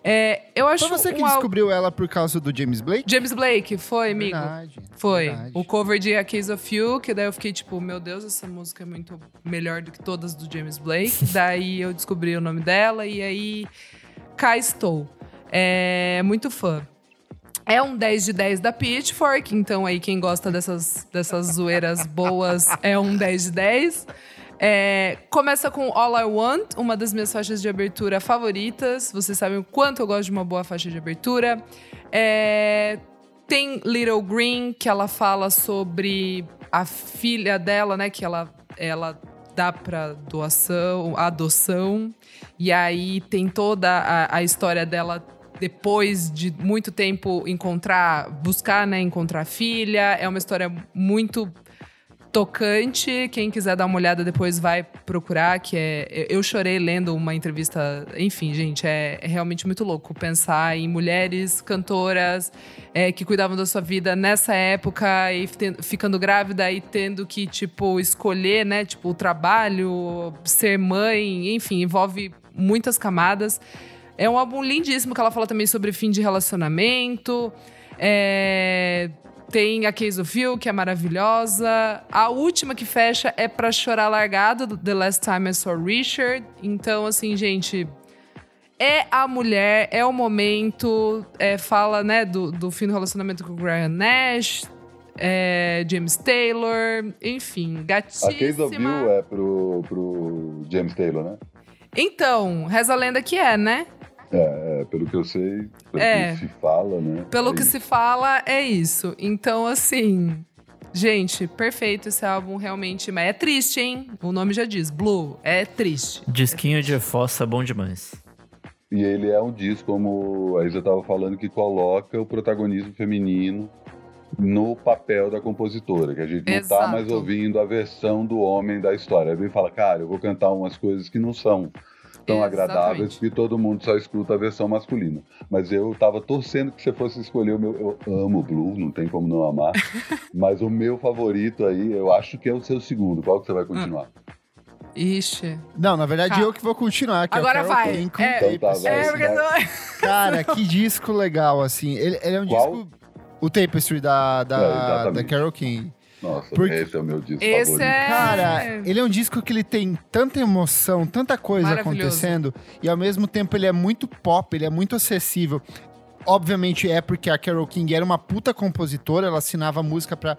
É, eu acho Foi você que um descobriu ela por causa do James Blake? James Blake, foi, amigo? Verdade, Foi. verdade. O cover de A Case of You, que daí eu fiquei tipo, meu Deus, essa música é muito melhor do que todas do James Blake. daí eu descobri o nome dela e aí cá estou. É muito fã. É um 10 de 10 da Pitchfork, então aí quem gosta dessas, dessas zoeiras boas é um 10 de 10. É, começa com All I Want, uma das minhas faixas de abertura favoritas. Vocês sabem o quanto eu gosto de uma boa faixa de abertura. É, tem Little Green, que ela fala sobre a filha dela, né? Que ela, ela dá pra doação, adoção. E aí tem toda a, a história dela depois de muito tempo encontrar, buscar, né, encontrar filha. É uma história muito tocante. Quem quiser dar uma olhada depois vai procurar, que é eu chorei lendo uma entrevista, enfim, gente, é, é realmente muito louco pensar em mulheres cantoras é, que cuidavam da sua vida nessa época e ten- ficando grávida e tendo que tipo escolher, né, tipo o trabalho, ser mãe, enfim, envolve muitas camadas. É um álbum lindíssimo que ela fala também sobre fim de relacionamento. É, tem a Case of You, que é maravilhosa. A última que fecha é Pra Chorar Largado, do The Last Time I Saw Richard. Então, assim, gente, é a mulher, é o momento. é, fala, né, do, do fim do relacionamento com o Graham Nash, é, James Taylor, enfim, A Case of gatíssima. You é pro, pro James Taylor, né? Então, reza a lenda que é, né? É, é, pelo que eu sei, pelo É. que se fala, né? Pelo é que isso. se fala, é isso. Então, assim. Gente, perfeito esse álbum, realmente. Mas é triste, hein? O nome já diz, Blue. É triste. Disquinho de fossa bom demais. E ele é um disco, como a Isa estava falando, que coloca o protagonismo feminino no papel da compositora, que a gente não Exato. tá mais ouvindo a versão do homem da história. Aí vem e fala, cara, eu vou cantar umas coisas que não são tão Exatamente. agradáveis que todo mundo só escuta a versão masculina. Mas eu tava torcendo que você fosse escolher o meu. Eu amo Blue, não tem como não amar. mas o meu favorito aí, eu acho que é o seu segundo. Qual que você vai continuar? Ixi. Não, na verdade Tá. eu que vou continuar. Que Agora é o Carole vai. É. Então tá, vai. É, porque vai. Cara, que disco legal, assim. Ele, ele é um Qual? disco. O Tapestry da, É, da, exatamente. da Carol King. Nossa, Porque- esse é o meu disco Esse favorito. é- Cara, ele é um disco que ele tem tanta emoção, tanta coisa acontecendo, e ao mesmo tempo ele é muito pop, ele é muito acessível. Obviamente é porque a Carol King era uma puta compositora, ela assinava música pra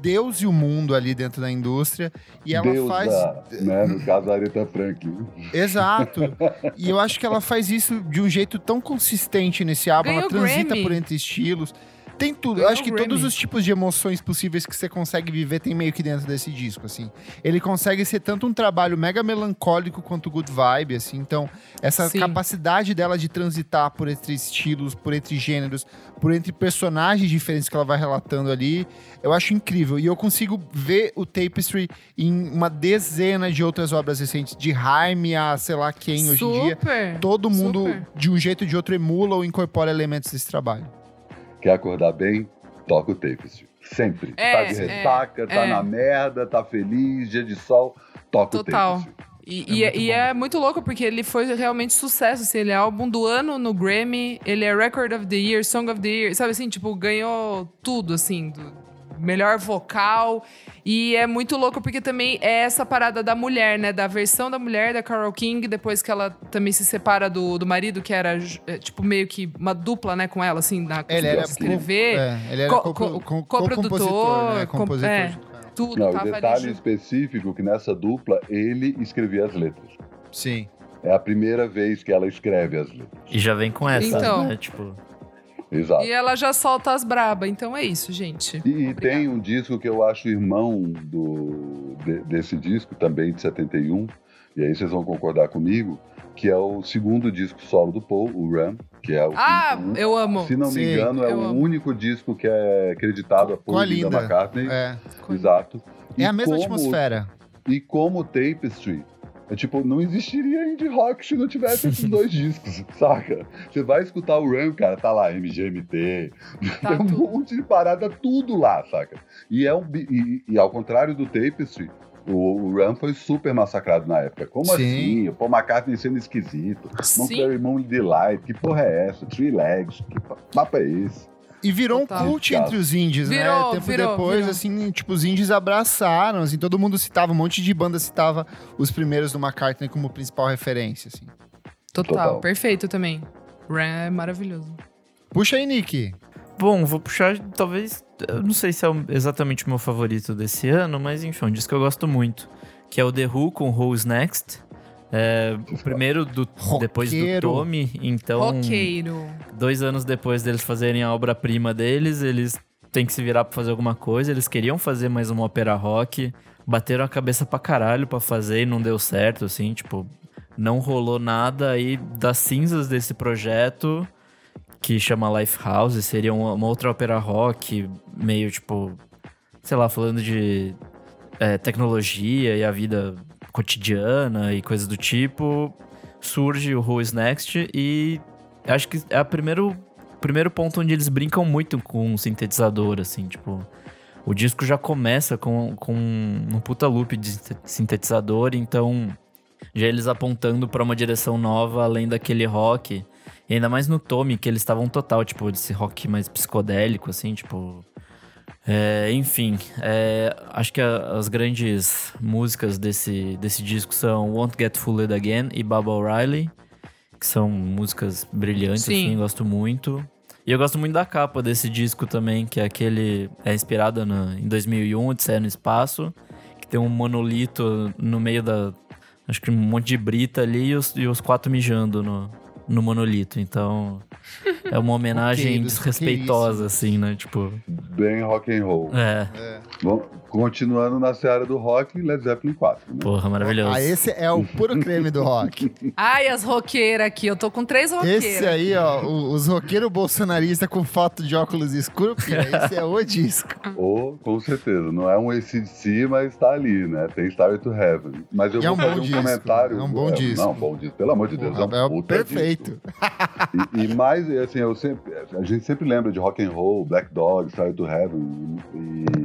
Deus e o mundo ali dentro da indústria, e ela Deus faz da, né, no caso a Aretha Franklin. Exato. E eu acho que ela faz isso de um jeito tão consistente nesse álbum. Ganhou ela transita Grammy. por entre estilos. Tem tudo. Eu acho que Grammy. todos os tipos de emoções possíveis que você consegue viver tem meio que dentro desse disco, assim. Ele consegue ser tanto um trabalho mega melancólico quanto good vibe, assim. Então, essa Sim. capacidade dela de transitar por entre estilos, por entre gêneros, por entre personagens diferentes que ela vai relatando ali, eu acho incrível. E eu consigo ver o Tapestry em uma dezena de outras obras recentes, de Haim a sei lá quem hoje em dia. Super. Todo mundo, Super. de um jeito ou de outro, emula ou incorpora elementos desse trabalho. Quer acordar bem? Toca o tapestry. Sempre. É, tá de é, ressaca, tá é. na merda, tá feliz, dia de sol, toca Total. o tapestry. E, e é, muito e é muito louco, porque ele foi realmente sucesso. Assim, ele é álbum do ano no Grammy, ele é Record of the Year, Song of the Year, sabe assim? Tipo, ganhou tudo, assim, do melhor vocal. E é muito louco, porque também é essa parada da mulher, né? Da versão da mulher, da Carole King, depois que ela também se separa do, do marido, que era, é, tipo, meio que uma dupla, né, com ela, assim, na Ele de era escrever. É, ele era Co- co- co- co- coprodutor, né? com- Compositor é. Tudo, Não, o detalhe específico que nessa dupla ele escrevia as letras. Sim. É a primeira vez que ela escreve as letras. E já vem com essa, Então. né? Tipo, Exato. E ela já solta as braba, então é isso, gente. E, e tem um disco que eu acho irmão do, de- desse disco, também de 71, e aí vocês vão concordar comigo, que é o segundo disco solo do Paul, o Run, que é o Ah, quinto. eu amo. Se não me Sim, engano, é o amo. único disco que é acreditado a Com Paul a Linda Linda. McCartney. É. Exato. É E a mesma como- atmosfera. E como Tapestry, é tipo, não existiria indie rock se não tivesse esses dois discos, saca? Você vai escutar o Run, cara, tá lá, MGMT, Tá tem um monte de parada, tudo lá, saca? E, é um, e, e ao contrário do Tapestry, o, o Run foi super massacrado na época. Como Sim. assim? O Paul McCartney sendo esquisito. Monkberry Moon Delight, que porra é essa? Three Legs, que pa- papo é esse? E virou Total. um cult entre os indies, Virou, né? Tempo virou, depois, virou. assim, tipo, os indies abraçaram, assim, todo mundo citava, um monte de banda citava os primeiros do McCartney como principal referência, assim. Total, Total. perfeito também. Ran é maravilhoso. Puxa aí, Nick. Bom, vou puxar, talvez. Eu não sei se é exatamente o meu favorito desse ano, mas enfim, um disco que eu gosto muito. Que é o The Who com Who's Next. É, o primeiro do, depois do. Tommy, então. Roqueiro. Dois anos depois deles fazerem a obra-prima deles, eles têm que se virar pra fazer alguma coisa. Eles queriam fazer mais uma ópera rock. Bateram a cabeça pra caralho pra fazer e não deu certo, assim, tipo. Não rolou nada aí das cinzas desse projeto, que chama Lifehouse, seria uma, uma outra ópera rock, meio tipo. Sei lá, falando de é, tecnologia e a vida cotidiana e coisas do tipo. Surge o Who is Next e acho que é o primeiro, primeiro ponto onde eles brincam muito com o sintetizador, assim, tipo. O disco já começa com, com um puta loop de sinte- sintetizador, então já eles apontando pra uma direção nova além daquele rock. E ainda mais no Tommy, que eles estavam total, tipo, desse rock mais psicodélico, assim, tipo. É, enfim, é, acho que a- as grandes músicas desse, desse disco são Won't Get Fooled Again e Baba O'Reilly, que são músicas brilhantes, Sim. assim, gosto muito. E eu gosto muito da capa desse disco também, que é aquele. É inspirada em 2001, Odisseia no Espaço, que tem um monolito no meio da. Acho que um monte de brita ali e os, e os quatro mijando no, no monolito. Então. É uma homenagem Roqueiros, desrespeitosa, assim, né? Tipo. Bem rock and roll. É. Bom, Continuando na seara do rock, Led Zeppelin 4. Né? Porra, maravilhoso. Ah, esse é o puro creme do rock. Ai, as roqueiras aqui. Eu tô com três roqueiras. Esse aí, ó, o- os roqueiros bolsonaristas com foto de óculos escuros, esse é o disco. Ou, com certeza, não é um ACDC, mas tá ali, né? Tem Starry to Heaven. Mas eu E é vou um fazer um disco, comentário. é um bom disco. Não, bom disco, pelo amor de Deus. É um o puta perfeito. E, e mais, assim, eu sempre, a gente sempre lembra de Rock and Roll, Black Dog, Starry to Heaven e, e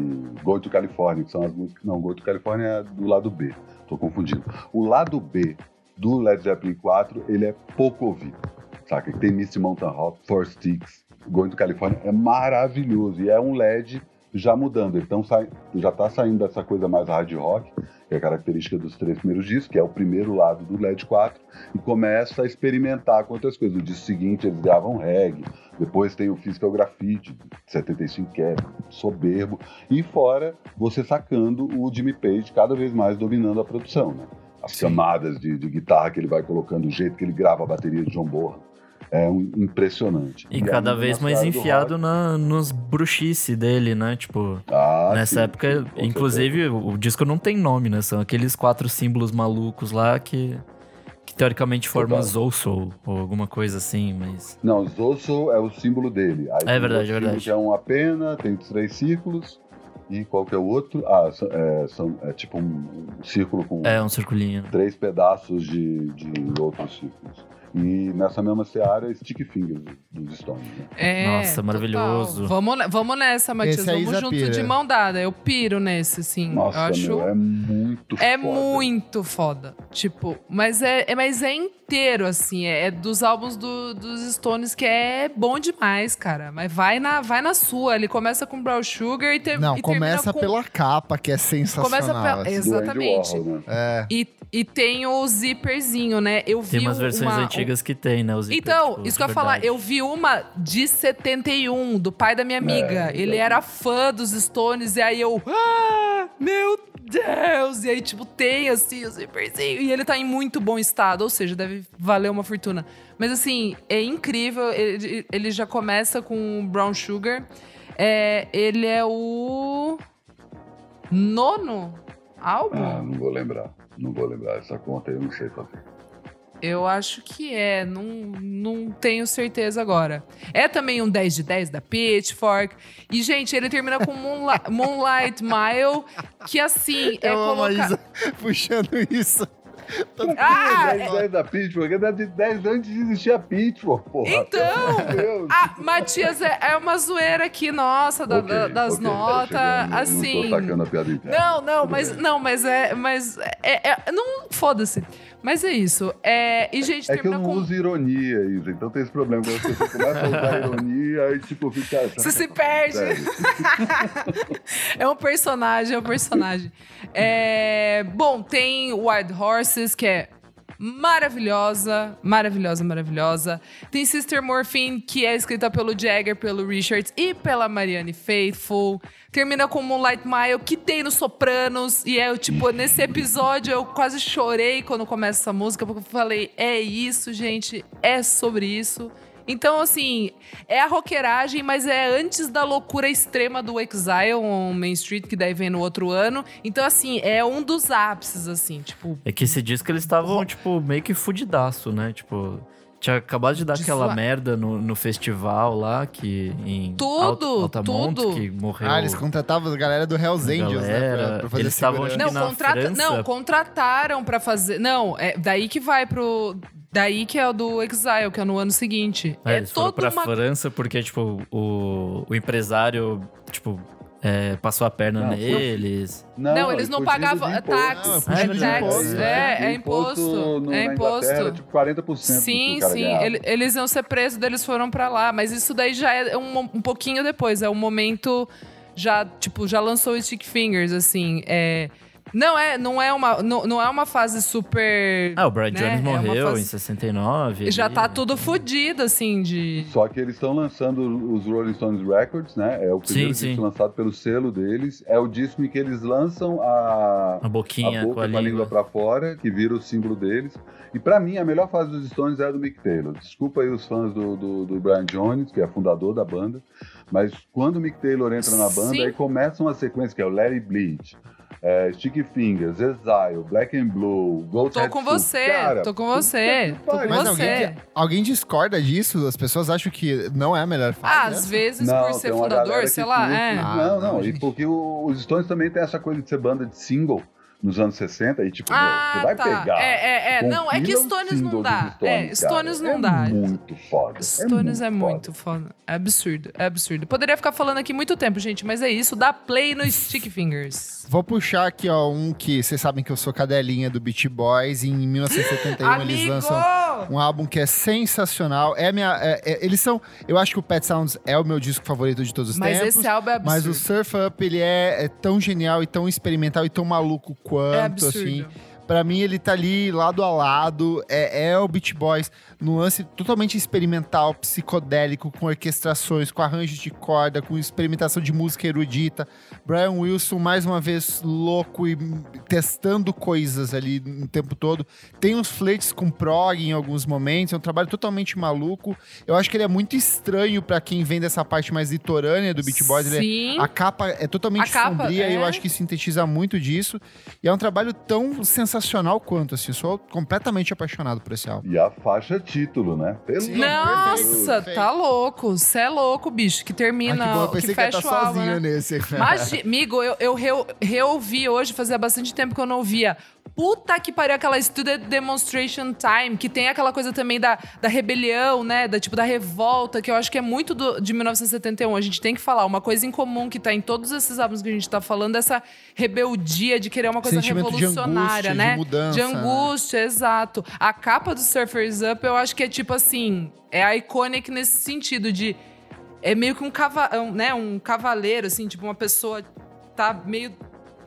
Go to California, que são as músicas. Não, Go to California é do lado B. Tô confundindo. O lado B do Led Zeppelin 4, ele é pouco ouvido. Saca? Tem Misty Mountain Rock, Four Sticks, Going to California, é maravilhoso. E é um LED já mudando. Então sai, já tá saindo dessa coisa mais hard rock, que é a característica dos três primeiros discos, que é o primeiro lado do LED 4, e começa a experimentar com outras coisas. No disco seguinte eles gravam reggae, depois tem o Physical Graffiti, de 75, que é soberbo, e fora você sacando o Jimmy Page cada vez mais dominando a produção, né? As Sim. camadas de, de guitarra que ele vai colocando, o jeito que ele grava a bateria de John Bonham, é um, impressionante. E aí, cada vez mais enfiado na, nos bruxice dele, né? Tipo, Ah, nessa sim, época, sim, inclusive, o, o disco não tem nome, né? São aqueles quatro símbolos malucos lá que, que teoricamente formam. Zousou ou alguma coisa assim, mas. Não, Zoso é o símbolo dele. Aí É tem verdade, é verdade. Que é uma pena, tem três círculos. E qual que é o outro? Ah, é, são- é tipo um, um círculo com É um circulinho. três pedaços de, de outros círculos. E nessa mesma seara, Stick Fingers dos Stones. Né? É, Nossa, maravilhoso. total. Vamos, vamos nessa, Matias. Vamos junto pira. de mão dada. Eu piro nesse, assim. Nossa, eu acho. meu, é muito É foda. muito foda. Tipo, mas é, é, mas é inteiro, assim. É, é dos álbuns do- dos Stones que é bom demais, cara. Mas vai na, vai na sua. Ele começa com Brown Sugar e, ter, Não, e termina começa com... pela capa, que é sensacional. Começa pela- assim. Exatamente. Warhol, né? É. E, e tem o zíperzinho, né? Eu vi Tem umas versões uma, antigas que tem, né? Os Então, tipo, isso que eu ia falar, eu vi uma de 71, do pai da minha amiga. É, Ele eu era fã dos Stones, e aí eu. Ah, meu Deus! E aí, tipo, tem assim, o zíperzinho. E ele tá em muito bom estado, ou seja, deve valer uma fortuna. Mas assim, é incrível. Ele, ele já começa com o Brown Sugar. É, ele é o. Nono álbum? Ah, não vou lembrar. Não vou lembrar essa conta, eu não sei fazer. Eu acho que é, não, não tenho certeza agora. É também um 10 de 10 da Pitchfork. E, gente, ele termina com Moonlight, Moonlight Mile, que assim, é Eu amo a colocar... Isa puxando isso. Todo Ah, mundo- 10, 10 da Pitchfork, é de 10 antes de existir a Pitchfork, porra. Então! Ah, Matias, é, é uma zoeira aqui, nossa, da- Ok, da- das ok, tá notas, chegando, assim... Não a. Não, não, mas não, mas é, mas é, é- não foda-se. Mas é isso. É, e gente, É que eu não com uso ironia, Isa. Então tem esse problema. Quando pessoas começam a usar ironia, aí tipo, fica. Você se perde. É um personagem, é um personagem. É, bom, tem Wild Horses, que é maravilhosa, maravilhosa, maravilhosa. Tem Sister Morphine, que é escrita pelo Jagger, pelo Richards e pela Marianne Faithfull. Termina com Moonlight Mile, que tem no Sopranos. E é, tipo, nesse episódio eu quase chorei quando começa essa música, porque eu falei, é isso, gente, é sobre isso. Então, assim, é a roqueiragem, mas é antes da loucura extrema do Exile on Main Street, que daí vem no outro ano. Então, assim, é um dos ápices, assim, tipo. É que esse disco eles estavam, tipo, meio que fudidaço, né? Tipo, tinha acabado de dar De aquela sua- merda no, no festival lá, que em Tudo, Alt- Altamont, tudo. que morreu. Ah, eles contratavam a galera do Hells A Angels, né? galera, Pra, pra fazer eles estavam, Não, contrata, França- não, contrataram pra fazer. Não, é daí que vai pro. Daí que é o do Exile, que é no ano seguinte. É, É, eles foram pra uma. França porque, tipo, o, o empresário, tipo, é, passou a perna Não, neles. Não, eles não pagavam. Não, é é É, é Imposto no- É imposto. Inglaterra, tipo 40% do que Sim, sim. ele- eles iam ser presos, eles foram pra lá. Mas isso daí já é um, um pouquinho depois. É um momento. Já, tipo, já lançou o Stick Fingers, assim. É, Não é, não é uma, não, não é uma fase super. Ah, o Brian né? Jones É morreu fase- em 69. Já ali. tá tudo fodido, assim, de. Só que eles estão lançando os Rolling Stones Records, né? É o primeiro Sim, disco sim. lançado pelo selo deles. É o disco em que eles lançam a, A boquinha a boca com a língua. pra fora, que vira o símbolo deles. E pra mim, a melhor fase dos Stones é a do Mick Taylor. Desculpa aí os fãs do, do, do Brian Jones, que é fundador da banda, mas quando o Mick Taylor entra na banda, Sim. aí começa uma sequência que é o Let It Bleed, é, Sticky Fingers, Exile, Black and Blue, Goat Tô Head com você, Cara, tô com você, tô com. Mas você. alguém, alguém discorda disso? As pessoas acham que não é a melhor fase. Ah, né? às vezes, Não, por ser fundador, sei lá, curte. é. Ah, não, não, não, e porque os Stones também tem essa coisa de ser banda de single nos anos 60 e tipo, Ah, você vai tá. pegar. É, é, é. Não, é que Stones não dá. Stones, é, Stones cara. não dá. É muito foda. Stones é foda. muito foda. É absurdo, é absurdo. Poderia ficar falando aqui muito tempo, gente, mas é isso. Dá play no Stick Fingers. Vou puxar aqui, ó, um que vocês sabem que eu sou cadelinha do Beach Boys. Em 1971 eles Amigo! Um álbum que é sensacional. É minha, é- é- eles são, eu acho que o Pet Sounds é o meu disco favorito de todos os Mas tempos. esse álbum é absurdo. Mas o Surf Up, ele é, é tão genial e tão experimental e tão maluco quanto, é absurdo. assim. Pra mim, ele tá ali lado a lado. É, é o Beach Boys num lance totalmente experimental, psicodélico, com orquestrações, com arranjos de corda, com experimentação de música erudita. Brian Wilson, mais uma vez, louco e testando coisas ali o tempo todo. Tem uns flirts com prog em alguns momentos. É um trabalho totalmente maluco. Eu acho que ele é muito estranho pra quem vem dessa parte mais litorânea do Beach Boys. É- Sim. a capa é totalmente A capa, sombria e eu é. acho que sintetiza muito disso. E é um trabalho tão sensacional quanto, assim. Sou completamente apaixonado por esse álbum. E a faixa título, né? Pelo Sim. Nossa, perfeito. tá louco. Você é louco, bicho, que termina, Ah, que bom, eu que pensei que, estar o álbum, sozinho né? nesse. Imagi- Amigo, eu, eu reouvi hoje, fazia bastante tempo que eu não ouvia. Puta que pariu, aquela Student Demonstration Time, que tem aquela coisa também da, da rebelião, né? Da tipo da revolta, que eu acho que é muito do- de 1971. A gente tem que falar. Uma coisa em comum que tá em todos esses álbuns que a gente tá falando, essa rebeldia de querer uma coisa Sentimento de revolucionária, angústia, de né? mudança, de angústia, exato. A capa do Surfers Up, eu acho que é tipo assim, é a iconic nesse sentido de é meio que um, cava, um, né, um cavaleiro, assim, tipo, uma pessoa tá meio.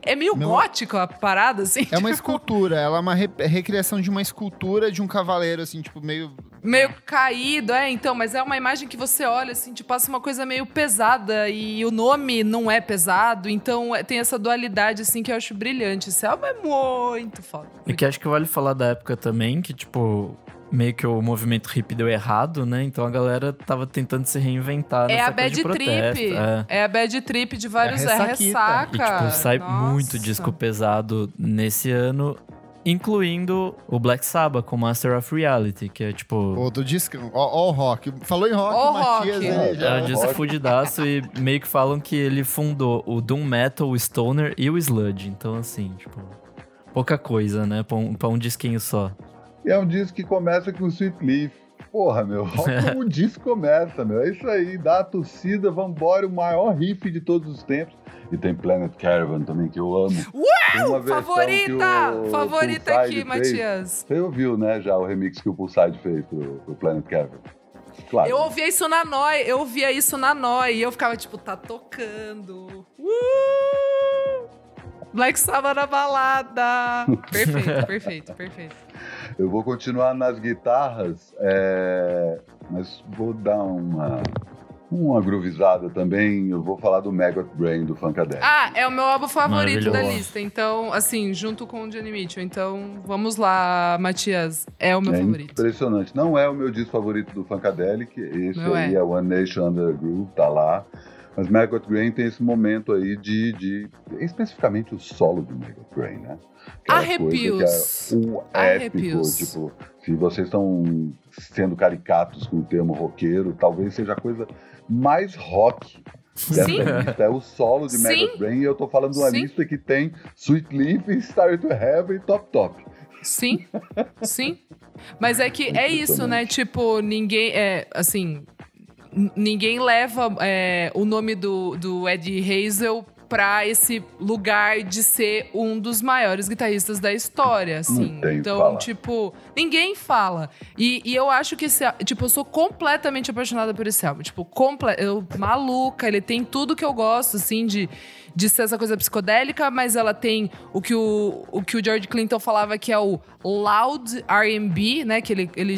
É meio Meu- gótico a parada, assim. É uma tipo, escultura, ela é uma re- recriação de uma escultura de um cavaleiro, assim, tipo, meio. Meio caído, é, então, mas é uma imagem que você olha, assim, te passa uma coisa meio pesada e o nome não é pesado, então é- tem essa dualidade, assim, que eu acho brilhante. Esse álbum é muito foda. E que acho que vale falar da época também, que, tipo, meio que o movimento hippie deu errado, né? Então a galera tava tentando se reinventar É nessa a bad trip. É. É. a bad trip de vários. É É, ressaca. E, tipo, sai Nossa. muito disco pesado nesse ano, incluindo o Black Sabbath com Master of Reality, que é, tipo... Outro disco. Ó, o rock. Falou em rock, o Matias. rock. já- É um disco fudidaço e meio que falam que ele fundou o Doom Metal, o Stoner e o Sludge. Então, assim, tipo, pouca coisa, né? Pra um, pra um disquinho só. E é um disco que começa com Sweet Leaf. Porra, meu, olha como o disco começa, meu. É isso aí, dá a torcida, vambora, o maior riff de todos os tempos. E tem Planet Caravan também, que eu amo. Versão Favorita! o Favorita Poolside aqui, fez. Matias. Você ouviu, né, já o remix que o Poolside fez pro, pro Planet Caravan? Claro. Eu ouvia isso na Noi, eu ouvia isso na Noi e eu ficava tipo, tá tocando. Uh! Black Sabbath na balada. Perfeito, perfeito, perfeito. Eu vou continuar nas guitarras, é, mas vou dar uma, uma groovizada também. Eu vou falar do Maggot Brain do Funkadelic. Ah, é o meu álbum favorito da lista. Então, assim, junto com o Johnny Mitchell. Então, vamos lá, Matias. É o meu é favorito. impressionante. Não é o meu disco favorito do Funkadelic. Esse Não aí é. é. One Nation Under the Groove, tá lá. Mas Maggot Brain tem esse momento aí de, de especificamente o solo do Maggot Brain, né? Aquela coisa Arrepios. Que é o épico, Arrepios. tipo, se vocês estão sendo caricatos com o termo roqueiro, talvez seja a coisa mais rock Sim. lista. É o solo de. Maggot Brain e eu tô falando de uma Sim. lista que tem Sweet Leaf, Starry to Heaven e Top Top. Sim, sim. Mas é que é isso, né? Tipo, ninguém. É, assim. Ninguém leva é, o nome do, do Ed Hazel pra esse lugar de ser um dos maiores guitarristas da história, assim. Então, falar. tipo, ninguém fala. E, e eu acho que esse, tipo, eu sou completamente apaixonada por esse álbum. Tipo, comple eu maluca, ele tem tudo que eu gosto, assim, de, de ser essa coisa psicodélica, mas ela tem o que o, o que o George Clinton falava que é o loud R&B, né, que ele, ele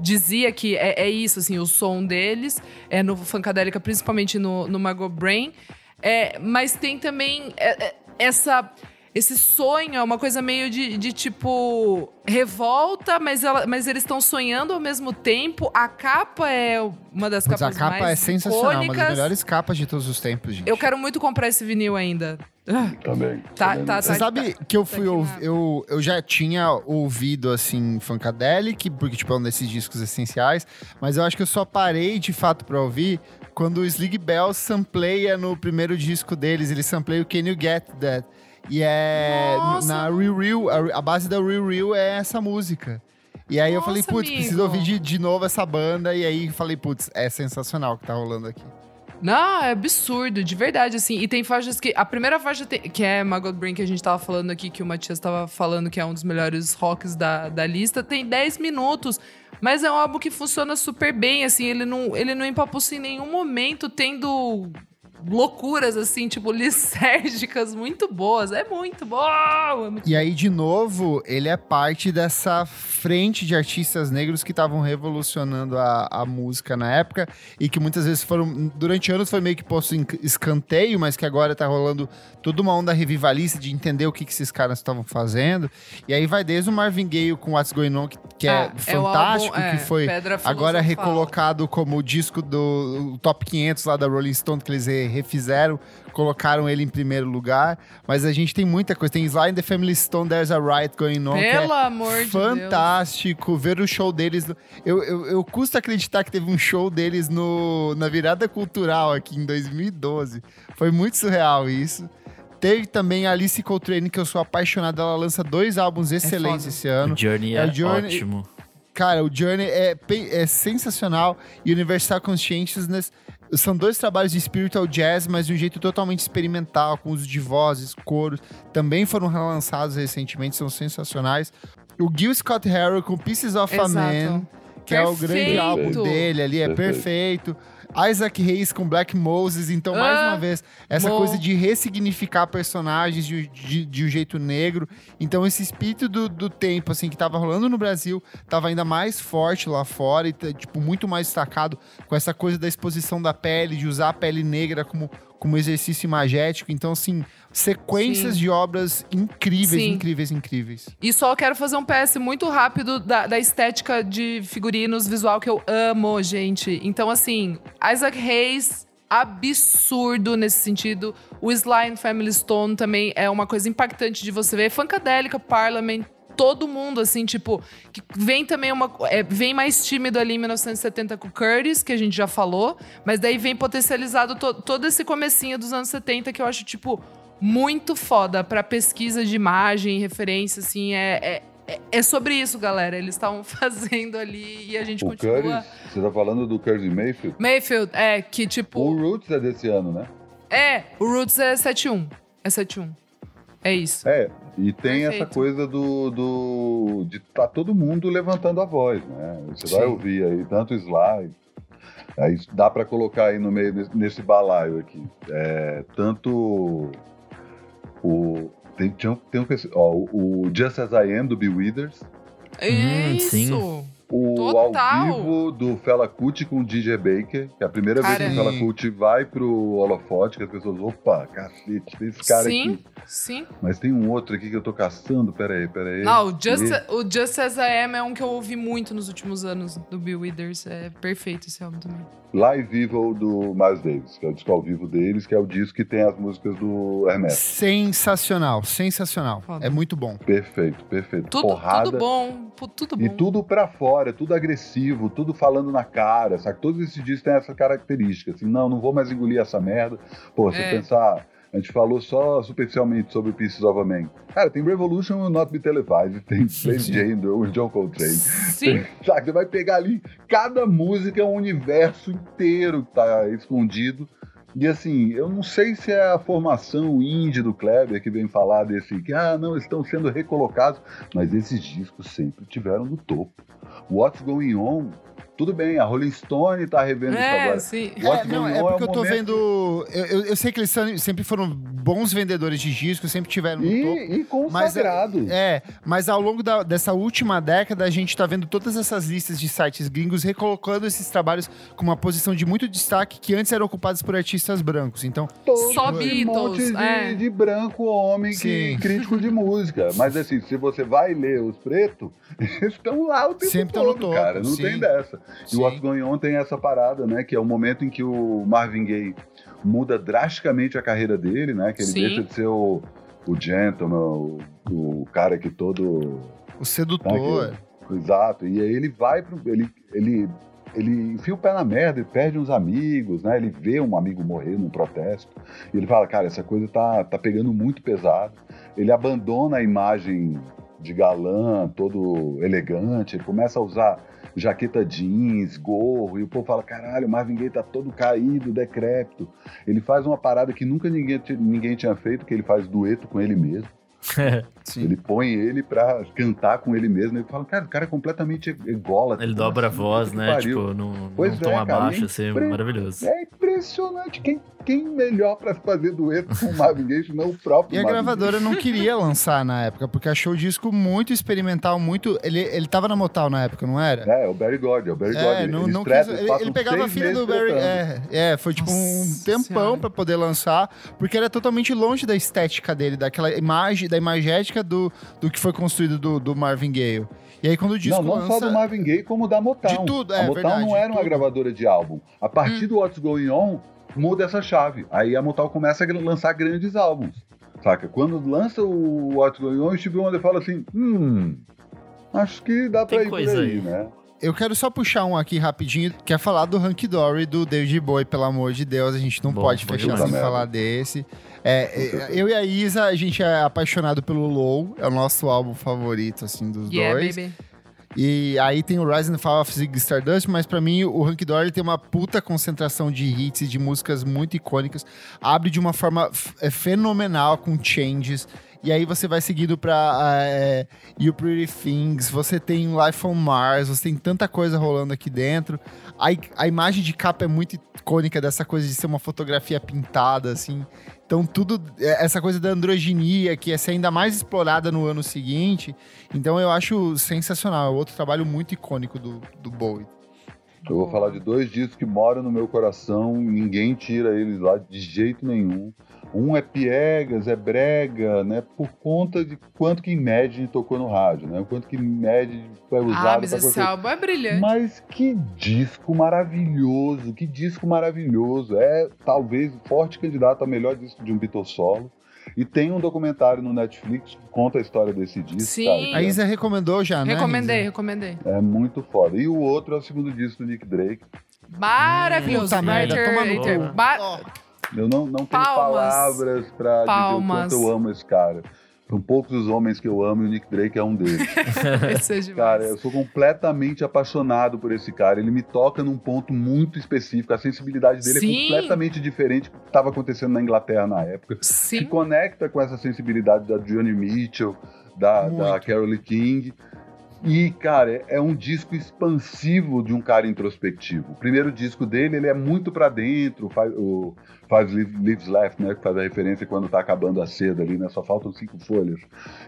dizia que é, é isso, assim, o som deles, é no Funkadélica, principalmente no, no Margot Brain. É, mas tem também é, é, essa. Esse sonho é uma coisa meio de, de, tipo revolta, mas, ela, mas eles estão sonhando ao mesmo tempo. A capa é uma das Putz, a capas capa mais é sensacional, uma das icônicas. melhores capas de todos os tempos, gente. Eu quero muito comprar esse vinil ainda. Ah, Também. Tá, também. tá, Você sabe que eu fui ouv- na- eu, eu já tinha ouvido assim Funkadelic, porque tipo é um desses discos essenciais, mas eu acho que eu só parei de fato pra ouvir quando o Slig Bell sampleia no primeiro disco deles, ele sampleia o Can You Get That? E é Nossa! na Real Real, a, a base da Real Real é essa música. E aí eu falei, Nossa, putz, preciso ouvir de, de novo essa banda. E aí falei, putz, é sensacional o que tá rolando aqui. Não, é absurdo, de verdade, assim. E tem faixas que. A primeira faixa tem- que é Maggot Brain, que a gente tava falando aqui, que o Matias tava falando que é um dos melhores rocks da, da lista, tem 10 minutos. Mas é um álbum que funciona super bem, assim. Ele não, ele não empapuça em nenhum momento, tendo loucuras, assim, tipo, lisérgicas muito boas. É muito bom! É muito E aí, de novo, ele é parte dessa frente de artistas negros que estavam revolucionando a, a música na época e que muitas vezes foram, durante anos foi meio que posto em escanteio, mas que agora tá rolando toda uma onda revivalista de entender o que, que esses caras estavam fazendo. E aí vai desde o Marvin Gaye com What's Going On, que, que é, Ah, é o fantástico, álbum, é, que foi agora recolocado como o disco do top 500 lá da Rolling Stone, que eles refizeram, colocaram ele em primeiro lugar. Mas a gente tem muita coisa. Tem Sly and the Family Stone, There's a Riot Going On, é Pelo amor de Deus. fantástico. Ver o show deles. Eu, eu, eu custo acreditar que teve um show deles no, na virada cultural aqui em 2012. Foi muito surreal isso. Teve também a Alice Coltrane, que eu sou apaixonado. Ela lança dois álbuns excelentes foda. esse ano. O Journey É, é, o Journey- ótimo. Cara, o Journey é, é sensacional. E Universal Consciousness são dois trabalhos de spiritual jazz, mas de um jeito totalmente experimental, com uso de vozes, coros. Também foram relançados recentemente, são sensacionais. O Gil Scott Heron com Pieces of a Exato. Man, que é o grande Perfeito. álbum dele ali, é perfeito. Isaac Hayes com Black Moses, então, mais Ah, uma vez, essa bom. coisa de ressignificar personagens de, de- de um jeito negro. Então, esse espírito do, do tempo, assim, que tava rolando no Brasil, tava ainda mais forte lá fora e, tipo, muito mais destacado com essa coisa da exposição da pele, de usar a pele negra como, como exercício imagético. Então, assim, sequências Sim. de obras incríveis, Sim. incríveis, incríveis. E só quero fazer um PS muito rápido da, da estética de figurinos visual que eu amo, gente. Então, assim, Isaac Hayes, absurdo nesse sentido. O Sly and Family Stone também é uma coisa impactante de você ver. Funkadelica, Parliament, todo mundo, assim, tipo, que vem também uma. é, vem mais tímido ali em 1970 com o Curtis, que a gente já falou, mas daí vem potencializado to- todo esse comecinho dos anos 70 que eu acho, tipo, muito foda pra pesquisa de imagem, referência, assim, é. é é- sobre isso, galera. Eles estavam fazendo ali e a gente O continua. Curtis, você tá falando do Curtis Mayfield? Mayfield, é, que O tipo. Roots é desse ano, né? É, o Roots é 7-1. É 7-1. É isso. É, e tem essa Perfeito. coisa do, do de tá todo mundo levantando a voz, né? Você vai Sim. ouvir aí tanto slide, aí dá pra colocar aí no meio nesse, nesse balaio aqui, é, tanto o tem, um- tem um, ó, o Just As I Am do Bill Withers, É Hum, isso. sim. O Total. ao vivo do Fela Kuti com o DJ Baker, que é a primeira vez que o Cara, Fela Kuti vai pro holofote, que as pessoas, opa, cacete, tem esse cara sim, aqui. sim. Mas tem um outro aqui que eu tô caçando, peraí, peraí. Não, o Just, E- o Just As I Am é um que eu ouvi muito nos últimos anos do Bill Withers. É perfeito esse álbum também. Live Evil do Miles Davis, que é o disco ao vivo deles, que é o disco que tem as músicas do Hermes. Sensacional, sensacional. Foda. É muito bom. Perfeito, perfeito. Tudo, Porrada. tudo bom. Tudo bom. E tudo pra fora, tudo agressivo, tudo falando na cara, sabe? Todos esses discos têm essa característica, assim, não, não vou mais engolir essa merda. Pô, se É. pensar, a gente falou só superficialmente sobre Pieces of a Man. Cara, tem Revolution Will Not Be Televised, tem Plain Jane do John Coltrane. Sim. Sabe, você vai pegar ali, cada música é um universo inteiro que tá escondido. E assim, eu não sei se é a formação indie do Kleber que vem falar desse que, ah, não, estão sendo recolocados, mas esses discos sempre tiveram no topo. What's Going On tudo bem, a Rolling Stone tá revendo é, isso agora. Sim. É, não, é porque é eu tô vendo. Eu, eu, eu, sei que eles sempre foram bons vendedores de discos, sempre tiveram no e, topo. E consagrados. Mas, é, mas ao longo da, dessa última década, a gente tá vendo todas essas listas de sites gringos recolocando esses trabalhos com uma posição de muito destaque que antes eram ocupados por artistas brancos. Então. Todo Só Beatles. Um monte de, é. de branco homem que, crítico de música. Mas assim, se você vai ler os pretos, eles estão lá o tempo sempre todo, no topo, cara. Não sim. tem dessa. E o What's Going On tem essa parada, né? Que é o momento em que o Marvin Gaye muda drasticamente a carreira dele, né? Que ele Sim. deixa de ser o, o gentleman, o, o cara que todo... O sedutor. Que, exato. E aí ele vai pro... Ele, ele, ele enfia o pé na merda, ele perde uns amigos, né? Ele vê um amigo morrer num protesto. E ele fala, cara, essa coisa tá, tá pegando muito pesado. Ele abandona a imagem de galã, todo elegante, ele começa a usar jaqueta jeans, gorro, e o povo fala: caralho, o Marvin Gaye tá todo caído, decrépito. Ele faz uma parada que nunca ninguém, ninguém tinha feito, que ele faz dueto com ele mesmo. ele põe ele pra cantar com ele mesmo. Ele fala, cara, o cara é completamente ególatra. Ele dobra a voz, né? Tipo, num, num tom é, abaixo, é assim, maravilhoso. É impressionante. Quem, quem melhor pra fazer dueto com o Marvin Gaye não o próprio E a Marvin gravadora Gaye. não queria lançar na época, porque achou o disco muito experimental, muito... Ele, ele tava na Motown na época, não era? É, o Barry God, é o Barry é, God. Não, não quis, ele, ele, pegava a filha do Barry... É, é, foi tipo Nossa um tempão pra poder lançar, porque era totalmente longe da estética dele, daquela imagem, da imagética do, do que foi construído do, do Marvin Gaye. E aí quando o disco Não, não lança... só do Marvin Gaye, como da Motown. De tudo, é A Motown verdade, não era uma gravadora de álbum. A partir hum. do What's Going On, muda essa chave. Aí a Motown começa a lançar grandes álbuns. Saca? Quando lança o What's Going On, o Steve Wonder fala assim, hum, acho que dá pra Tem ir por coisa aí, aí. né? Eu quero só puxar um aqui rapidinho, que é falar do Hunky Dory do David Bowie, pelo amor de Deus. A gente não Bom, pode fechar sem falar desse. É, é, eu e a Isa, a gente é apaixonado pelo Low, é o nosso álbum favorito, assim, dos Yeah, dois. baby. E aí tem o Rise and Fall of Ziggy Stardust, mas pra mim o Hunky Dory tem uma puta concentração de hits e de músicas muito icônicas. Abre de uma forma é, fenomenal com changes. E aí você vai seguindo pra é, You Pretty Things, você tem Life on Mars, você tem tanta coisa rolando aqui dentro. A, a imagem de capa é muito icônica dessa coisa de ser uma fotografia pintada, assim. Então tudo, é, essa coisa da androginia, que ia ser ainda mais explorada no ano seguinte. Então eu acho sensacional, é outro trabalho muito icônico do, do Bowie. Eu vou falar de dois discos que moram no meu coração, ninguém tira eles lá de jeito nenhum. Um é piegas, é brega, né? Por conta de quanto que Imagine tocou no rádio, né? O quanto que Imagine foi usado Ah, mas esse álbum é brilhante. Mas que disco maravilhoso, que disco maravilhoso. É talvez o forte candidato ao melhor disco de um Beatles solo. E tem um documentário no Netflix que conta a história desse disco. Sim. cara, A Isa recomendou já, né? Recomendei, Isa? recomendei. É muito foda. E o outro é o segundo disco do Nick Drake. Maravilhoso. Puta merda, toma no Eu não, não tenho Palmas. palavras pra Palmas. dizer o quanto eu amo esse cara. São poucos os homens que eu amo e o Nick Drake é um deles. Esse é. Cara, eu sou completamente apaixonado por esse cara. Ele me toca num ponto muito específico. A sensibilidade dele Sim. é completamente diferente do que estava acontecendo na Inglaterra na época. Se Sim. conecta com essa sensibilidade da Johnny Mitchell, da, da. Carole King. E, cara, é um disco expansivo de um cara introspectivo. O primeiro disco dele, ele é muito pra dentro, faz, o Five Liv- Lives Left, né, que faz a referência quando tá acabando a seda ali, né, só faltam cinco folhas,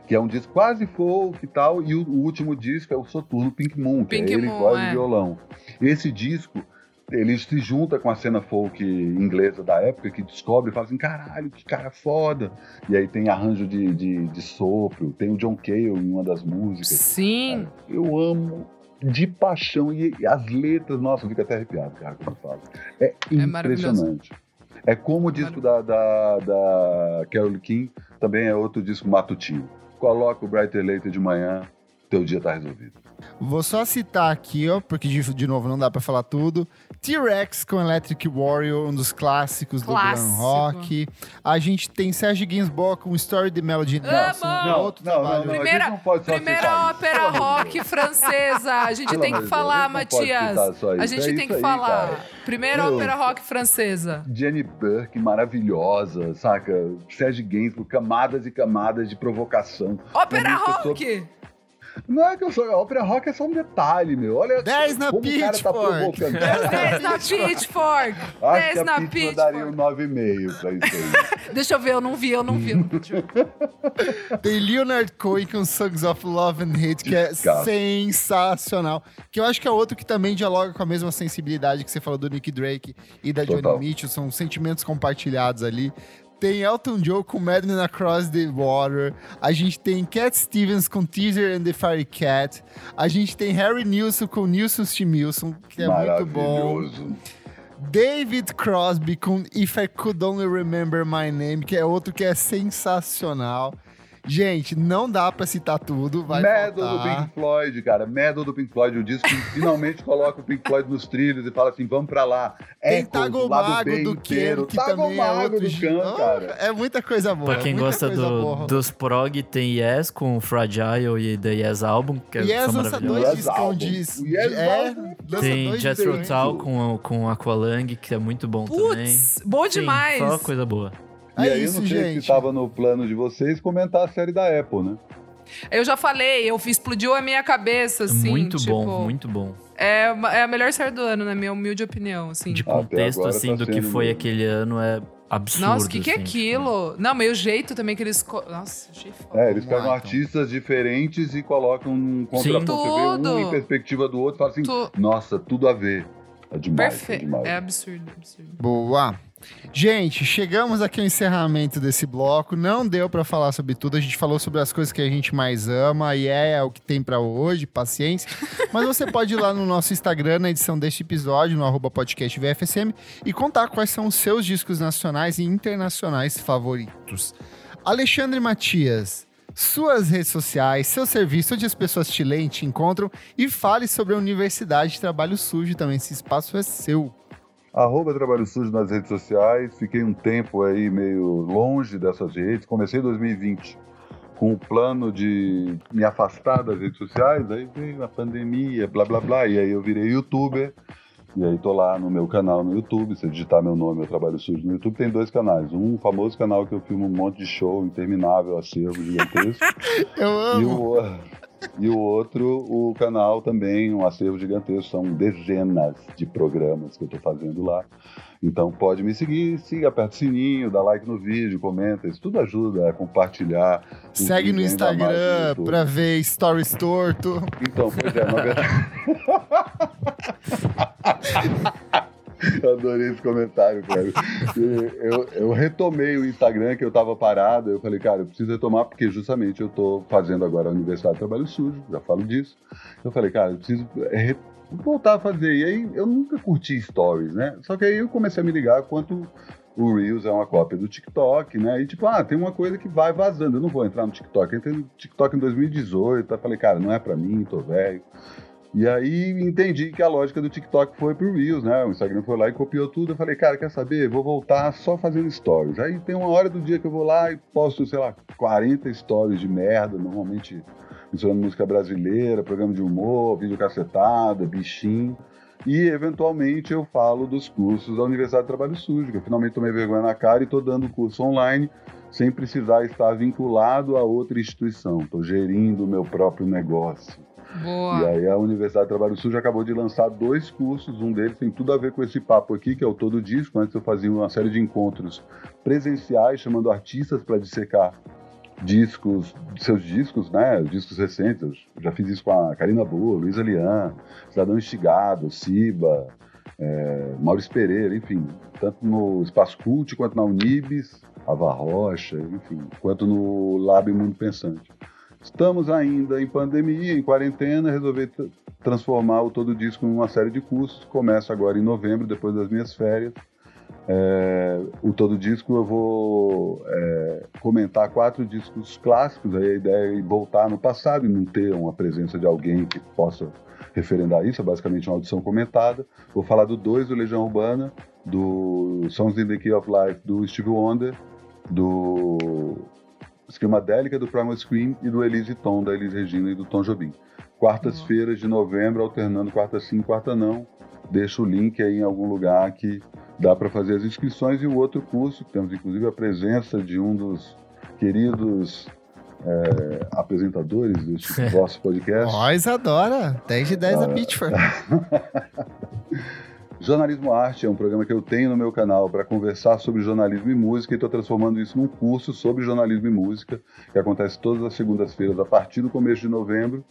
que é um disco quase folk e tal, e o, o último disco é o Soturno Pink Moon, que Pink é ele Moon, voz é. e violão. Esse disco, ele se junta com a cena folk inglesa da época, que descobre e fala assim, caralho, que cara foda. E aí tem arranjo de, de, de sopro, tem o John Cale em uma das músicas. Sim. Eu amo de paixão. E, e as letras, nossa, eu fico até arrepiado, cara, quando eu falo. É impressionante. É como o disco da, da, da Carole King, também é outro disco matutino. Coloca o Brighter Later de manhã, teu dia tá resolvido. Vou só citar aqui, ó, porque de, de novo não dá pra falar tudo. T-Rex com Electric Warrior, um dos clássicos Clássico. do glam rock. A gente tem Serge Gainsbourg com Story the Melody Nelson, Amo! outro Não, não, trabalho. não, a Primeira, não primeira ópera rock francesa. A gente tem que de falar, não Matias. A gente É tem que falar. Primeira Meu. ópera rock francesa. Jenny Burke, maravilhosa, saca? Serge Gainsbourg, camadas e camadas de provocação. Ópera rock! Não é que eu sou. A ópera rock é só um detalhe, meu. Olha 10 na como o cara tá Pitchfork. provocando. 10 na Pitchfork! Acho 10 que a na Pitchfork daria um Pitchfork! 9,5 pra isso aí. Deixa eu ver, eu não vi, eu não vi. Tem Leonard Cohen com Songs of Love and Hate, que é sensacional. Que eu acho que é outro que também dialoga com a mesma sensibilidade que você falou do Nick Drake e da Total. Johnny Mitchell. São sentimentos compartilhados ali. Tem Elton John com Madman Across the Water. A gente tem Cat Stevens com Teaser and the Fairy Cat. A gente tem Harry Nilsson com Nilsson Stimilson, que é muito bom. David Crosby com If I Could Only Remember My Name, que é outro que é sensacional. Gente, não dá pra citar tudo, vai Medal do. Pink Floyd, cara. Medal do Pink Floyd. O disco que finalmente coloca o Pink Floyd nos trilhos e fala assim: vamos pra lá. Tem Echoes, o lado Tagomago B do inteiro. Queiro, que também é Tagomago outro... do Khan, Oh, cara. É muita coisa boa. Pra quem muita gosta do- boa. dos prog, tem Yes com Fragile e The Yes Album, que Yes são lança dois Yes discão Yes é, Tem Jethro. Tull com, com Aqualung, que é muito bom também. Putz, bom Sim, demais. Só coisa boa. E É aí, isso, eu não sei gente. se tava no plano de vocês comentar a série da Apple, né? Eu já falei, eu fiz, explodiu a minha cabeça, assim. muito tipo, bom, muito bom. É, é a melhor série do ano, na minha humilde opinião, assim. De contexto, agora assim, tá do que foi mesmo. aquele ano é absurdo. Nossa, o que, que é assim, tipo, aquilo? Não, mas o jeito também que eles. Nossa, achei foda. É, eles pegam lá, então. artistas diferentes e colocam num contraponto. Você vê um em perspectiva do outro e fala assim: Tu- nossa, tudo a ver. É demais. É Perfeito. demais. É absurdo, absurdo. Boa. Gente, chegamos aqui ao encerramento desse bloco. Não deu pra falar sobre tudo. A gente falou sobre as coisas que a gente mais ama e é o que tem pra hoje, paciência. Mas você pode ir lá no nosso Instagram, na edição deste episódio, no arroba podcast VFSM, e contar quais são os seus discos nacionais e internacionais favoritos. Alexandre Matias, suas redes sociais, seu serviço, onde as pessoas te leem, te encontram e fale sobre a Universidade de Trabalho Sujo também. Esse espaço é seu. Arroba Trabalho Sujo nas redes sociais. Fiquei um tempo aí meio longe dessas redes. Comecei em 2020 com o plano de me afastar das redes sociais. Aí veio a pandemia, blá blá blá. E aí eu virei youtuber. E aí tô lá no meu canal no YouTube. Se digitar meu nome, eu trabalho sujo no YouTube, tem dois canais. Um famoso canal que eu filmo um monte de show interminável, acervo gigantesco. Eu E amo. o, e o outro, o canal também, um acervo gigantesco, são dezenas de programas que eu estou fazendo lá. Então pode me seguir, siga, aperta o sininho, dá like no vídeo, comenta, isso tudo ajuda a compartilhar. Segue no Instagram pra ver stories torto. Então, pois é, na verdade. Eu adorei esse comentário, cara. Eu, eu retomei o Instagram que eu tava parado. Eu falei, cara, eu preciso retomar porque justamente eu tô fazendo agora a Universidade de Trabalho Sujo, já falo disso. Eu falei, cara, eu preciso re- voltar a fazer. E aí eu nunca curti stories, né? Só que aí eu comecei a me ligar quanto o Reels é uma cópia do TikTok, né? E tipo, ah, tem uma coisa que vai vazando. Eu não vou entrar no TikTok. Eu entrei no TikTok em 2018. Aí falei, cara, não é pra mim, tô velho. E aí entendi que a lógica do TikTok foi pro Reels, né? O Instagram foi lá e copiou tudo. Eu falei, cara, quer saber? Vou voltar só fazendo stories. Aí tem uma hora do dia que eu vou lá e posto, sei lá, 40 stories de merda, normalmente misturando música brasileira, programa de humor, vídeo cacetada, bichinho. E, eventualmente, eu falo dos cursos da Universidade de Trabalho Sujo, que eu finalmente tomei vergonha na cara e estou dando curso online sem precisar estar vinculado a outra instituição. Estou gerindo o meu próprio negócio. E Boa. aí a Universidade de Trabalho Sujo acabou de lançar dois cursos, um deles tem tudo a ver com esse papo aqui, que é o Todo Disco. Antes eu fazia uma série de encontros presenciais, chamando artistas para dissecar discos, seus discos, né, discos recentes. Eu já fiz isso com a Karina Boa, Luísa Lian, Cidadão Instigado, Siba, é, Maurício Pereira, enfim, tanto no Espaço Cult quanto na Unibis, Ava Rocha, enfim, quanto no Lab Mundo Pensante. Estamos ainda em pandemia, em quarentena, resolvi tra- transformar o Todo Disco em uma série de cursos. Começa agora em novembro, depois das minhas férias. É, o todo disco eu vou é, comentar quatro discos clássicos. Aí a ideia é voltar no passado e não ter uma presença de alguém que possa referendar isso. É basicamente uma audição comentada. Vou falar do dois do Legião Urbana, do Songs in the Key of Life do Steve Wonder, do Esquemadélica do Primal Scream e do Elise Tom, da Elise Regina e do Tom Jobim. Quartas-feiras de novembro, alternando quarta sim, quarta não. Deixo o link aí em algum lugar que dá para fazer as inscrições e o outro curso, temos inclusive a presença de um dos queridos é, apresentadores deste nosso podcast. Nós adora, 10 de 10 ah, a Pitchford. Jornalismo Arte é um programa que eu tenho no meu canal para conversar sobre jornalismo e música e estou transformando isso num curso sobre jornalismo e música, que acontece todas as segundas-feiras a partir do começo de novembro.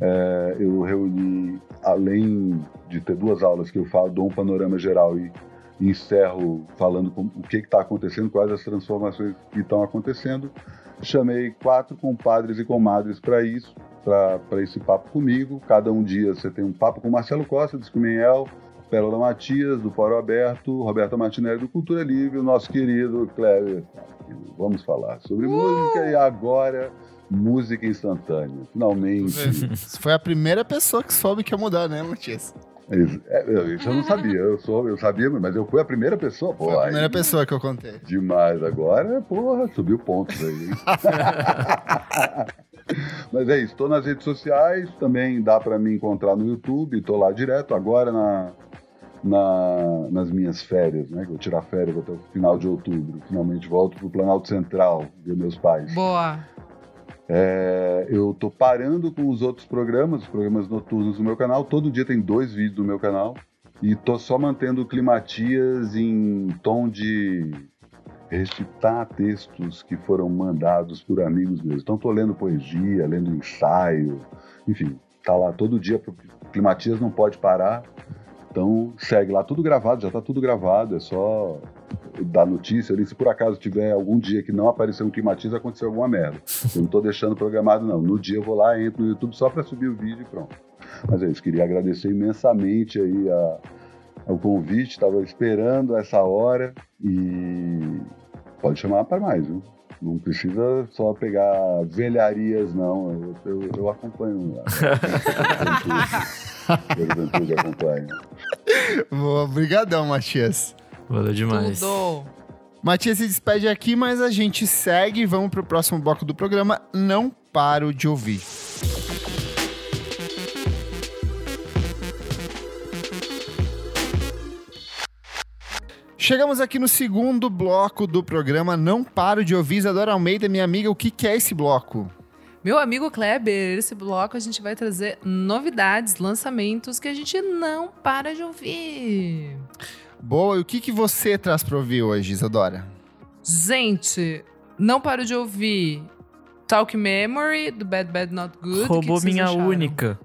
É, eu reuni, além de ter duas aulas que eu falo, dou um panorama geral e, encerro falando com, o que está acontecendo, quais as transformações que estão acontecendo. Chamei quatro compadres e comadres para isso, para esse papo comigo. Cada um dia você tem um papo com Marcelo Costa, do Escuminhel, Pérola Matias, do Fórum Aberto, Roberta Martinelli, do Cultura Livre, o nosso querido Cléber. Vamos falar sobre uh! música e agora música instantânea. Finalmente. Você foi a primeira pessoa que soube que ia mudar, né, Matias? É, isso eu não sabia. Eu, sou, eu sabia, mas eu fui a primeira pessoa. Pô, foi a primeira aí, pessoa que eu contei. Demais. Agora, porra, subiu pontos aí. mas é isso. Estou nas redes sociais. Também dá para me encontrar no YouTube. Estou lá direto. Agora na na, nas minhas férias, né? Que eu vou tirar férias até o final de outubro. Finalmente volto para o Planalto Central, ver meus pais. Boa! É, eu tô parando com os outros programas, os programas noturnos do meu canal. Todo dia tem dois vídeos no meu canal. E tô só mantendo climatias em tom de recitar textos que foram mandados por amigos meus. Então tô lendo poesia, lendo ensaio, enfim, tá lá todo dia. Climatias não pode parar. Então segue lá, tudo gravado, já está tudo gravado, é só dar notícia ali. Se por acaso tiver algum dia que não apareceu um climatiza, aconteceu alguma merda. Eu não estou deixando programado, não. No dia eu vou lá, entro no YouTube só para subir o vídeo e pronto. Mas é isso, queria agradecer imensamente aí a, ao convite, estava esperando essa hora e pode chamar para mais, viu? Não precisa só pegar velharias, não. Eu, eu, eu acompanho. Juventude acompanha. Boa, obrigadão, Matias. Valeu demais. Tudo. Matias se despede aqui, mas a gente segue e vamos pro próximo bloco do programa. Não paro de ouvir. Chegamos aqui no segundo bloco do programa. Não paro de ouvir. Isadora Almeida, minha amiga, o que, que é esse bloco? Meu amigo Kleber, esse bloco a gente vai trazer novidades, lançamentos que a gente não para de ouvir. Boa, e o que, que você traz para ouvir hoje, Isadora? Gente, não paro de ouvir Talk Memory, do Bad Bad Not Good. Roubou que que minha acharam? única.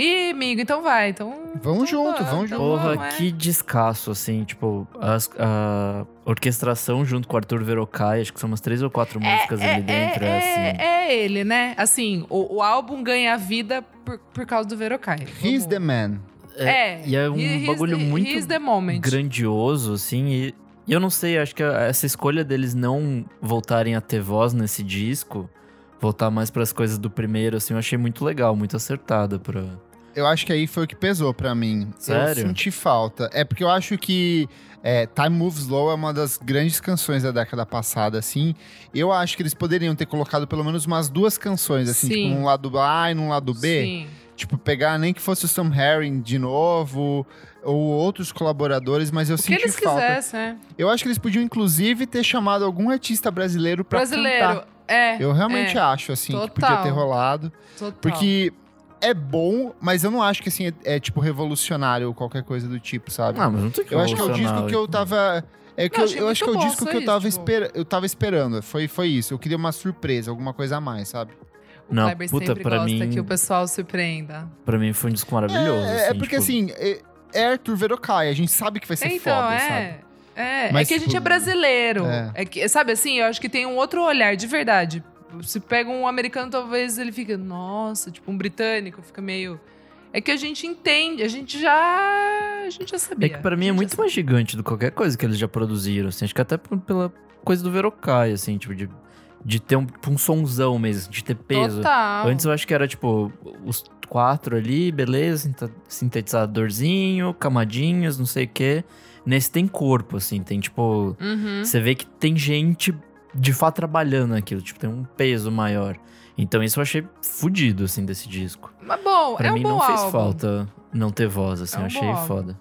Ih, amigo, então vai. Então, Vamos então junto, vamos então junto. Porra, vamos, é. que descasso, assim, tipo, as- a orquestração junto com o Arthur Verocai, acho que são umas três ou quatro músicas ali dentro, é, assim. é, é ele, né? Assim, o, o álbum ganha vida por, por causa do Verocai. He's Vamos- the man. É, E é um he- he's bagulho the- muito he's the moment. grandioso, assim, e, e eu não sei, acho que a- essa escolha deles não voltarem a ter voz nesse disco, voltar mais pras coisas do primeiro, assim, eu achei muito legal, muito acertada pra... Eu acho que aí foi o que pesou pra mim. Eu Sério? senti falta. É porque eu acho que é, Time Moves Slow é uma das grandes canções da década passada, assim. Eu acho que eles poderiam ter colocado pelo menos umas duas canções, assim, Sim. tipo, num lado A e num lado B. Sim. Tipo, pegar nem que fosse o Sam Herring de novo, ou outros colaboradores, mas eu O que senti eles falta. quisessem, é. Eu acho que eles podiam, inclusive, ter chamado algum artista brasileiro pra Brasileiro, cantar. é. Eu realmente é, acho, assim, que Total. podia ter rolado. total. Porque é bom, mas eu não acho que, assim, é, é, tipo, revolucionário ou qualquer coisa do tipo, sabe? Ah, mas não tem que eu acho que é o disco que eu tava... É que Não, eu, eu acho que é o disco que eu isso, tava, tipo. espera, eu tava esperando. Foi, foi isso. Eu queria uma surpresa, alguma coisa a mais, sabe? O Não, Kleber puta, sempre pra gosta mim- que o pessoal surpreenda. Pra mim foi um disco maravilhoso, É, é assim, porque, tipo, assim, é, é Arthur Verocai. A gente sabe que vai ser então, foda, é. sabe? É, Mas, é que a gente tipo, é brasileiro. é. É. que, sabe assim, eu acho que tem um outro olhar, de verdade. Se pega um americano, talvez ele fica, nossa, tipo, um britânico, fica meio. É que a gente entende, a gente já a gente já sabia. É que pra mim é muito mais gigante do que qualquer coisa que eles já produziram, assim. Acho que até pela coisa do Verocai, assim, tipo, de, de ter um, um sonzão mesmo, de ter peso. Total. Antes eu acho que era, tipo, os quatro ali, beleza, sintetizadorzinho, camadinhas, não sei o quê. Nesse tem corpo, assim, tem, tipo... Uhum. Você vê que tem gente de fato trabalhando naquilo, tipo, tem um peso maior. Então isso eu achei fudido, assim, desse disco. Mas bom, Pra é mim um bom não fez álbum. falta não ter voz, assim, É um eu achei foda.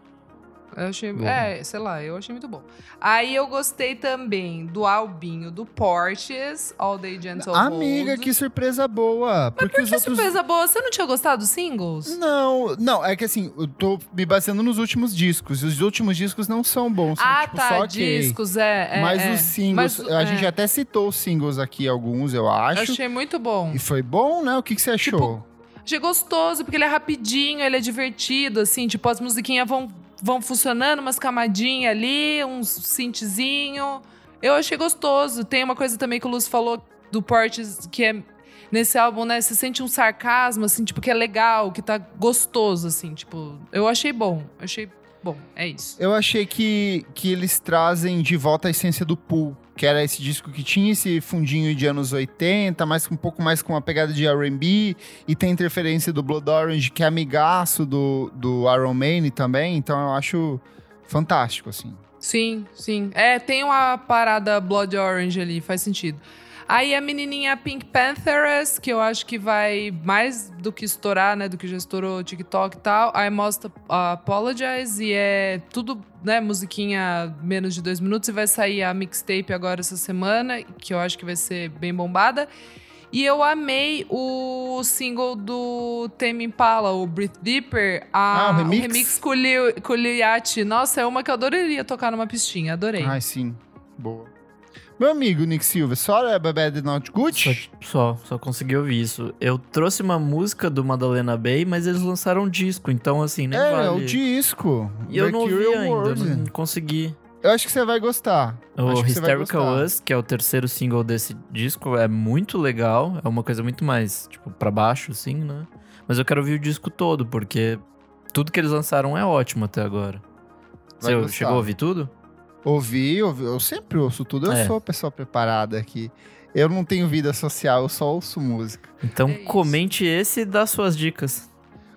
Eu achei, Bom. é, sei lá, eu achei muito bom. Aí eu gostei também do albinho do Porches, All Day Gentle Amiga, Hold. que surpresa boa. porque Por que outros. surpresa boa? Você não tinha gostado dos singles? Não, não, é que assim, eu tô me baseando nos últimos discos. E os últimos discos não são bons. São, ah, tipo, tá, só discos, é. é Mas é. os singles, Mas, a é, gente até citou os singles aqui, alguns, eu Eu acho. achei muito bom. E foi bom, né? O que, que você achou? Achei gostoso, porque ele é rapidinho, ele é divertido, assim, tipo, as musiquinhas vão, vão funcionando, umas camadinhas ali, uns synthzinho. Eu achei gostoso. Tem uma coisa também que o Luz falou do Portes, que é nesse álbum, né? Você sente um sarcasmo, assim, tipo, que é legal, que tá gostoso, assim, tipo. Eu achei bom. Achei bom. É isso. Eu achei que, que eles trazem de volta a essência do Pool, que era esse disco que tinha esse fundinho de anos 80, mas um pouco mais com uma pegada de R&B, e tem interferência do Blood Orange, que é amigaço do, do Iron Maiden também, então eu acho fantástico, assim. Sim, sim. É, tem uma parada Blood Orange ali, faz sentido. Aí a menininha Pink Pantheress, que eu acho que vai mais do que estourar, né? Do que já estourou o TikTok e tal. I Must Apologize. E é tudo, né? Musiquinha menos de dois minutos. E vai sair a mixtape agora essa semana, que eu acho que vai ser bem bombada. E eu amei o single do Tame Impala, o Breathe Deeper. a- Ah, o remix? remix com o Lil, com o Lil Yachty. Nossa, é uma que eu adoraria tocar numa pistinha. Adorei. Ai, sim. Boa. Meu amigo Nick Silva, só é Bad Not Good? Só, só, só consegui ouvir isso. Eu trouxe uma música do Madalena Bay, mas eles lançaram um disco, então assim, nem é, vale. é o disco. E eu não ouvi ainda, não consegui. Eu acho que você vai gostar. O Acho Hysterical. Us, que é o terceiro single desse disco, é muito legal. É uma coisa muito mais, tipo, pra baixo, assim, né? Mas eu quero ouvir o disco todo, porque tudo que eles lançaram é ótimo até agora. Vai Você gostar. chegou a ouvir tudo? Ouvi, ouvi, eu sempre ouço tudo. Eu É. sou pessoa preparada aqui. Eu não tenho vida social, eu só ouço música. Então É comente esse e dá suas dicas.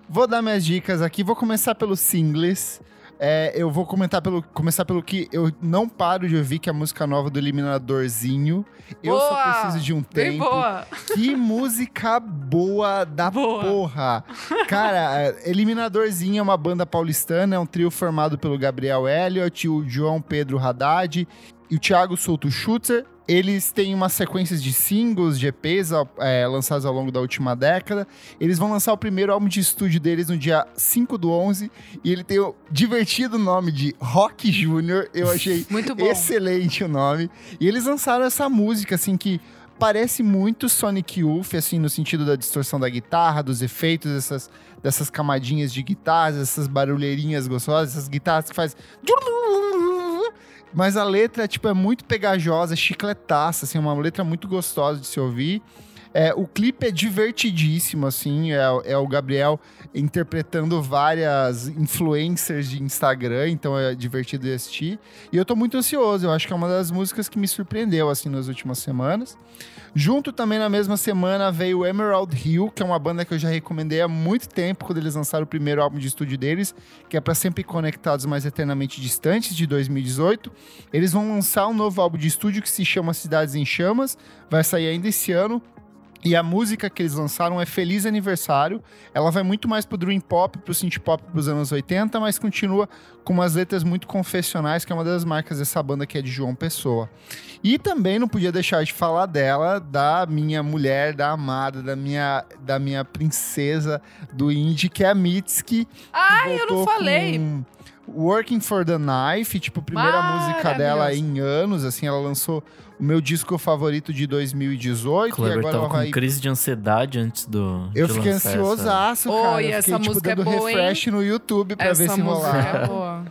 Vou dar minhas dicas aqui, vou começar pelos singles. É, eu vou comentar pelo, começar pelo que eu não paro de ouvir, que é a música nova do Eliminadorzinho. Eu só Boa! preciso de um Bem tempo. boa. Que música boa da Boa. porra! Cara, é, Eliminadorzinho é uma banda paulistana, é um trio formado pelo Gabriel Elliott, o João Pedro Haddad e o Thiago Souto Schutzer. Eles têm uma sequência de singles, de EPs é, lançados ao longo da última década. Eles vão lançar o primeiro álbum de estúdio deles no dia 5 do 11 e ele tem o divertido nome de Rock Júnior. Eu achei. Excelente o nome. E eles lançaram essa música, assim, que parece muito Sonic Youth, assim, no sentido da distorção da guitarra, dos efeitos, dessas, dessas camadinhas de guitarras, essas barulheirinhas gostosas, essas guitarras que faz... Mas a letra, tipo, é muito pegajosa, chicletaça, assim, uma letra muito gostosa de se ouvir. É, o clipe é divertidíssimo, assim, é, é o Gabriel interpretando várias influencers de Instagram, então é divertido de assistir. E eu tô muito ansioso, eu acho que é uma das músicas que me surpreendeu, assim, nas últimas semanas. Junto também na mesma semana veio Emerald Hill, que é uma banda que eu já recomendei há muito tempo, quando eles lançaram o primeiro álbum de estúdio deles, que é para Sempre Conectados, mas Eternamente Distantes, de 2018. Eles vão lançar um novo álbum de estúdio que se chama Cidades em Chamas, vai sair ainda esse ano. E a música que eles lançaram é Feliz Aniversário. Ela vai muito mais pro dream pop, pro synth pop pros anos 80, mas continua com umas letras muito confessionais, que é uma das marcas dessa banda que é de João Pessoa. E também não podia deixar de falar dela, da minha mulher, da amada, da minha, da minha princesa do indie, que é a Mitski. Ai, eu não falei. com Working for the Knife, tipo, primeira música dela em anos, assim, ela lançou o meu disco favorito de 2018 e Clever agora tava com vai crise de ansiedade antes do. eu de fiquei lançar essa- ansiosaço, Oi, cara. Eu essa fiquei, tipo, música é dando boa, hein? refresh no YouTube pra Essa ver se música rolava. é boa.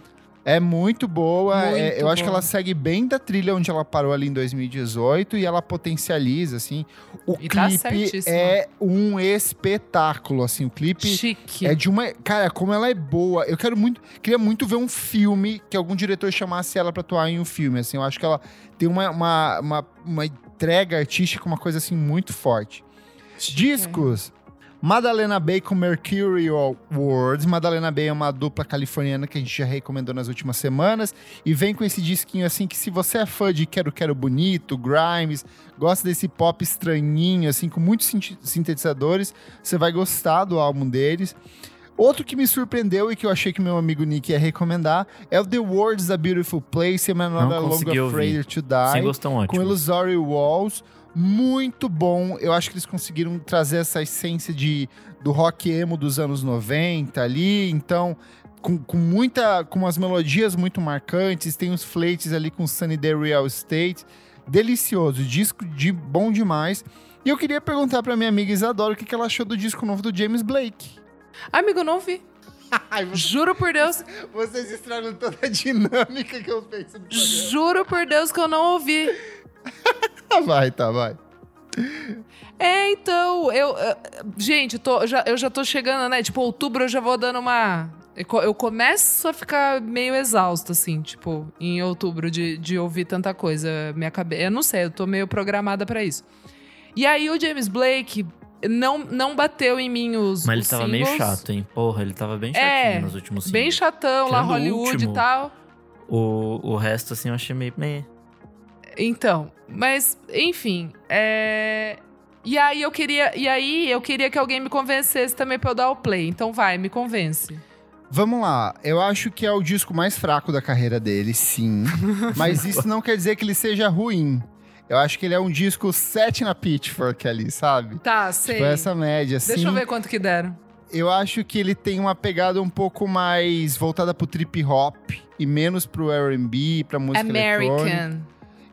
É muito boa. Muito é- eu acho que ela segue bem da trilha onde ela parou ali em 2018 e ela potencializa, assim. O E tá clipe certíssima. é um espetáculo, assim. O clipe Chique. é de uma. Cara, como ela é boa. Eu quero muito. Queria muito ver um filme que algum diretor chamasse ela pra atuar em um filme. Assim, eu acho que ela tem uma, uma, uma, uma entrega artística, uma coisa assim muito forte. Discos. Madalena Bay com Mercury Awards. Madalena Bay é uma dupla californiana que a gente já recomendou nas últimas semanas. E vem com esse disquinho assim que se você é fã de Quero Quero Bonito, Grimes, gosta desse pop estranhinho, assim, com muitos sintetizadores, você vai gostar do álbum deles. Outro que me surpreendeu e que eu achei que meu amigo Nick ia recomendar é o The World is a Beautiful Place, Not Não Long. Afraid to Die Sem gostão com ótimo. Illusory Walls. Muito bom. Eu acho que eles conseguiram trazer essa essência de, do rock emo dos anos 90 ali. Então, com, com muita. com umas melodias muito marcantes. Tem os flates ali com Sunny Day Real Estate. Delicioso. Disco de bom demais. E eu queria perguntar pra minha amiga Isadora o que, que ela achou do disco novo do James Blake. Amigo, não vi. Juro por Deus. Vocês estragam toda a dinâmica que eu penso no programa. Juro por Deus que eu não ouvi. Tá, vai, tá, vai. É, então, eu. eh, Gente, tô, já, eu já tô chegando, né? Tipo, outubro eu já vou dando uma. Eu co- eu começo a ficar meio exausto, assim, tipo, em outubro, de, de ouvir tanta coisa. Minha cabeça. Eu não sei, eu tô meio programada pra isso. E aí o James Blake não, não bateu em mim os. Mas ele os tava meio singles. chato, hein? Porra, ele tava bem chatinho É, nos últimos Bem singles. chatão lá, Tirando o Hollywood último. e tal. O, o resto, assim, eu achei meio... meh. Então, mas, enfim, é... E aí eu queria, e aí eu queria que alguém me convencesse também pra eu dar o play. Então vai, me convence. Vamos lá, eu acho que é o disco mais fraco da carreira dele, sim. Mas isso não quer dizer que ele seja ruim. Eu acho que ele é um disco 7 na Pitchfork ali, sabe? Tá, sei. Tipo, essa média, assim. Deixa eu ver quanto que deram. Eu acho que ele tem uma pegada um pouco mais voltada pro trip hop e menos pro R&B, pra música eletrônica. American.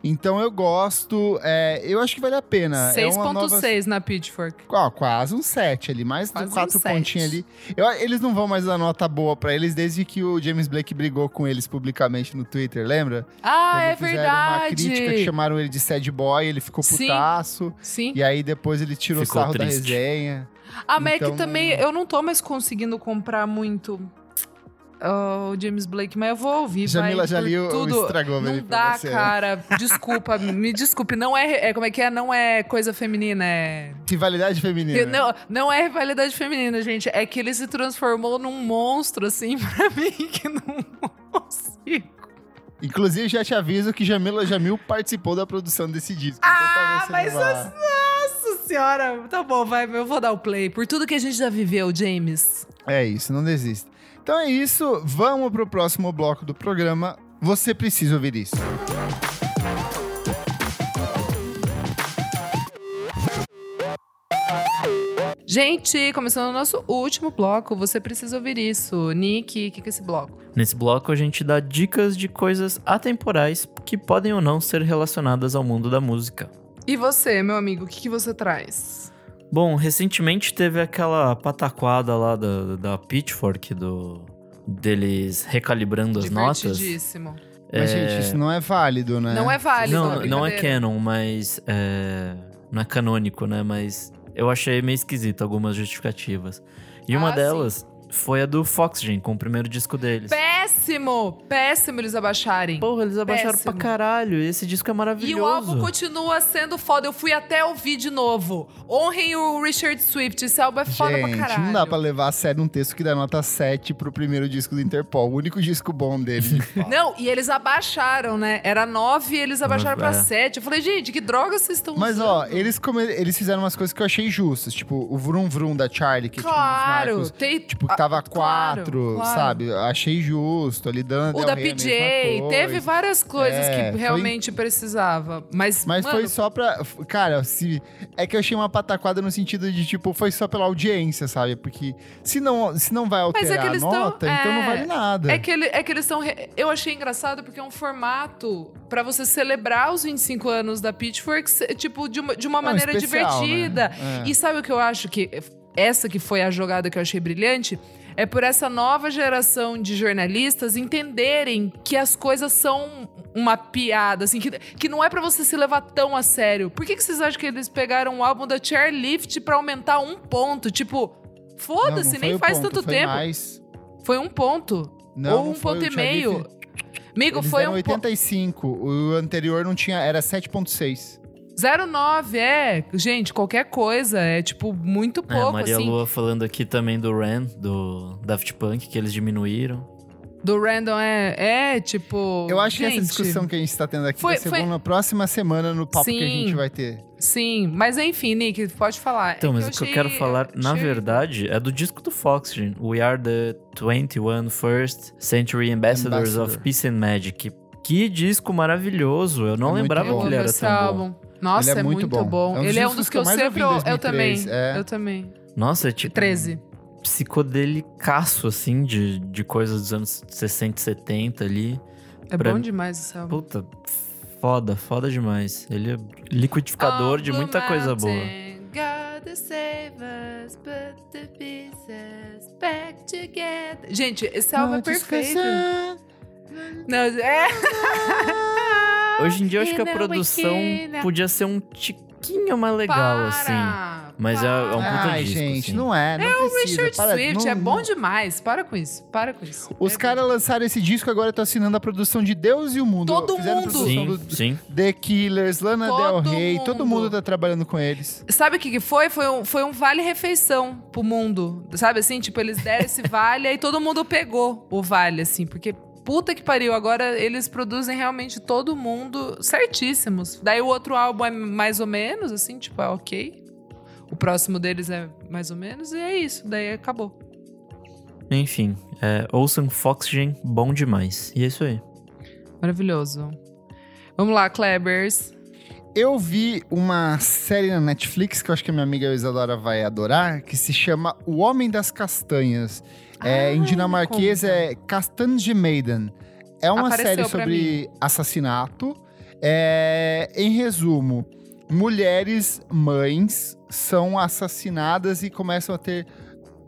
Então eu gosto, é, eu acho que vale a pena. É uma nova- 6.6 na Pitchfork. Ó, quase um 7 ali, mais Quase um quatro sete. pontinhos ali. Eu- eles não vão mais dar nota boa pra eles desde que o James Blake brigou com eles publicamente no Twitter, lembra? Ah, é Quando uma verdade. crítica que chamaram ele de sad boy, ele ficou Sim. putaço. Sim. E aí depois ele tirou Ficou sarro da triste. resenha. Ah, mas é Então, que também eu não tô mais conseguindo comprar muito o James Blake, mas eu vou ouvir. Jamila vai, já por li o- o tudo. estragou Não dá, cara. Desculpa, me desculpe. Não é, é. Como é que é? Não é coisa feminina, é. Rivalidade feminina. Não, não é rivalidade feminina, gente. É que ele se transformou num monstro, assim, pra mim, que não consigo. Inclusive, já te aviso que Jamila Jamil participou da produção desse disco. Ah, então mas vá. Nossa senhora! Tá bom, vai, eu vou dar o play. Por tudo que a gente já viveu, James. É isso, não desista. Então é isso, vamos pro próximo bloco do programa. Você precisa ouvir isso. Gente, começando o nosso último bloco, você precisa ouvir isso. Nick, o que, que é esse bloco? Nesse bloco, a gente dá dicas de coisas atemporais que podem ou não ser relacionadas ao mundo da música. E você, meu amigo, o que, que você traz? Bom, recentemente teve aquela pataquada lá da, da Pitchfork, do, deles recalibrando as notas. Divertidíssimo. Mas, É, gente, isso não é válido, né? Não é válido. Não, não é brincadeira. canon, mas é, não é canônico, né? Mas eu achei meio esquisito algumas justificativas. E uma Ah, sim. Foi a do Foxgen, com o primeiro disco deles. Péssimo! Péssimo eles abaixarem. Porra, eles abaixaram Péssimo. pra caralho. Esse disco é E maravilhoso. o álbum continua sendo foda. Eu fui até ouvir de novo. Honrem o Richard Swift. Esse álbum é foda pra Gente, caralho. não dá pra levar a sério um texto que dá nota 7 pro primeiro disco do Interpol. O único disco bom dele. Não, e eles abaixaram, né? Era 9 e eles abaixaram pra É. 7. Eu falei, gente, que droga vocês estão Mas, usando? ó, eles, come- eles fizeram umas coisas que eu achei justas. Tipo, o Vrum Vrum da Charlie, que Claro, tipo, um dos marcos, tem, tipo, ah, tava claro, 4, claro. sabe? Achei justo. Ali dando O da PJ, teve várias coisas É, que foi- realmente precisava. Mas, Mas mano, foi só pra. Cara, se. É que eu achei uma pataquada no sentido de, tipo, foi só pela audiência, sabe? Porque se não, se não vai Mas alterar é que eles a tão- nota, então não é, vale nada. É que, ele, é que eles estão. Eu achei engraçado porque é um formato pra você celebrar os 25 anos da Pitchfork, tipo, de uma, de uma Não, maneira especial, divertida. né? É. E sabe o que eu acho que. Essa que foi a jogada que eu achei brilhante? é por essa nova geração de jornalistas entenderem que as coisas são uma piada, assim, que, que não é pra você se levar tão a sério. Por que, que vocês acham que eles pegaram o álbum da Chairlift pra aumentar um ponto? Tipo, foda-se, nem faz ponto, tanto foi tempo. Mais. Foi um ponto. Não, Ou um foi, ponto e meio. Amigo, Eles foi um ponto. 85. O anterior não tinha, era 7.6. 09, é. Gente, qualquer coisa. É, tipo, muito É, pouco, a Maria assim. Lua falando aqui também do Ran, do Daft Punk, que eles diminuíram. Do Random é, é, tipo... Eu acho que gente, essa discussão que a gente está tendo aqui Foi- vai ser foi- bom na próxima semana no papo que a Sim. gente vai ter. Sim, mas enfim, Nick, pode falar. Então, É mas eu o que eu achei- quero falar, na achei- verdade, é do disco do Foxygen. We are the 21 First Century Ambassadors of Ambassador. Peace and Magic. Que disco maravilhoso. Eu não É lembrava bom. que Eu ele era tão bom. álbum. Nossa, Ele é é, muito muito, bom. bom. É um Ele é um dos que que eu eu sempre... em Eu 2003, também. é. Eu também. Nossa, é tipo... 13. Psicodelicaço, assim, de, de coisas dos anos 60 e 70 ali. É Pra bom demais esse álbum. Puta, foda, foda demais. Ele é liquidificador de muita coisa boa. God to save us, put the pieces back together. Gente, esse álbum é perfeito. Não, é... Hoje em dia eu acho que a produção Wikina. podia ser um tiquinho mais legal, Para, assim. Mas é- é um para. puta Ai, disco, gente, assim. não é. Não é O precisa. Richard para- Swift não- é bom demais. Para com isso. Para com isso. Os É caras lançaram esse disco agora estão assinando a produção de Deus e o Mundo. Todo Fizeram mundo. Sim, do sim. The Killers, Lana Todo Del Rey, todo mundo. mundo tá trabalhando com eles. Sabe o que, que foi? Foi um, foi um vale-refeição pro mundo. Sabe assim? Tipo, eles deram esse vale, aí todo mundo pegou o vale, assim. Porque puta que pariu, agora eles produzem realmente todo mundo certíssimos. Daí o outro álbum é mais ou menos, assim, tipo, é ok. O próximo deles é mais ou menos, e é isso. Daí acabou. Enfim, é, ouçam Foxygen, bom demais. E é isso aí. Maravilhoso. Vamos lá, Klebers. Eu vi uma série na Netflix que eu acho que a minha amiga Isadora vai adorar, que se chama O Homem das Castanhas. É, Ah, em dinamarquês conta. é Kastanjemaiden. É uma Apareceu série sobre assassinato. É, em resumo, mulheres mães são assassinadas e começam a ter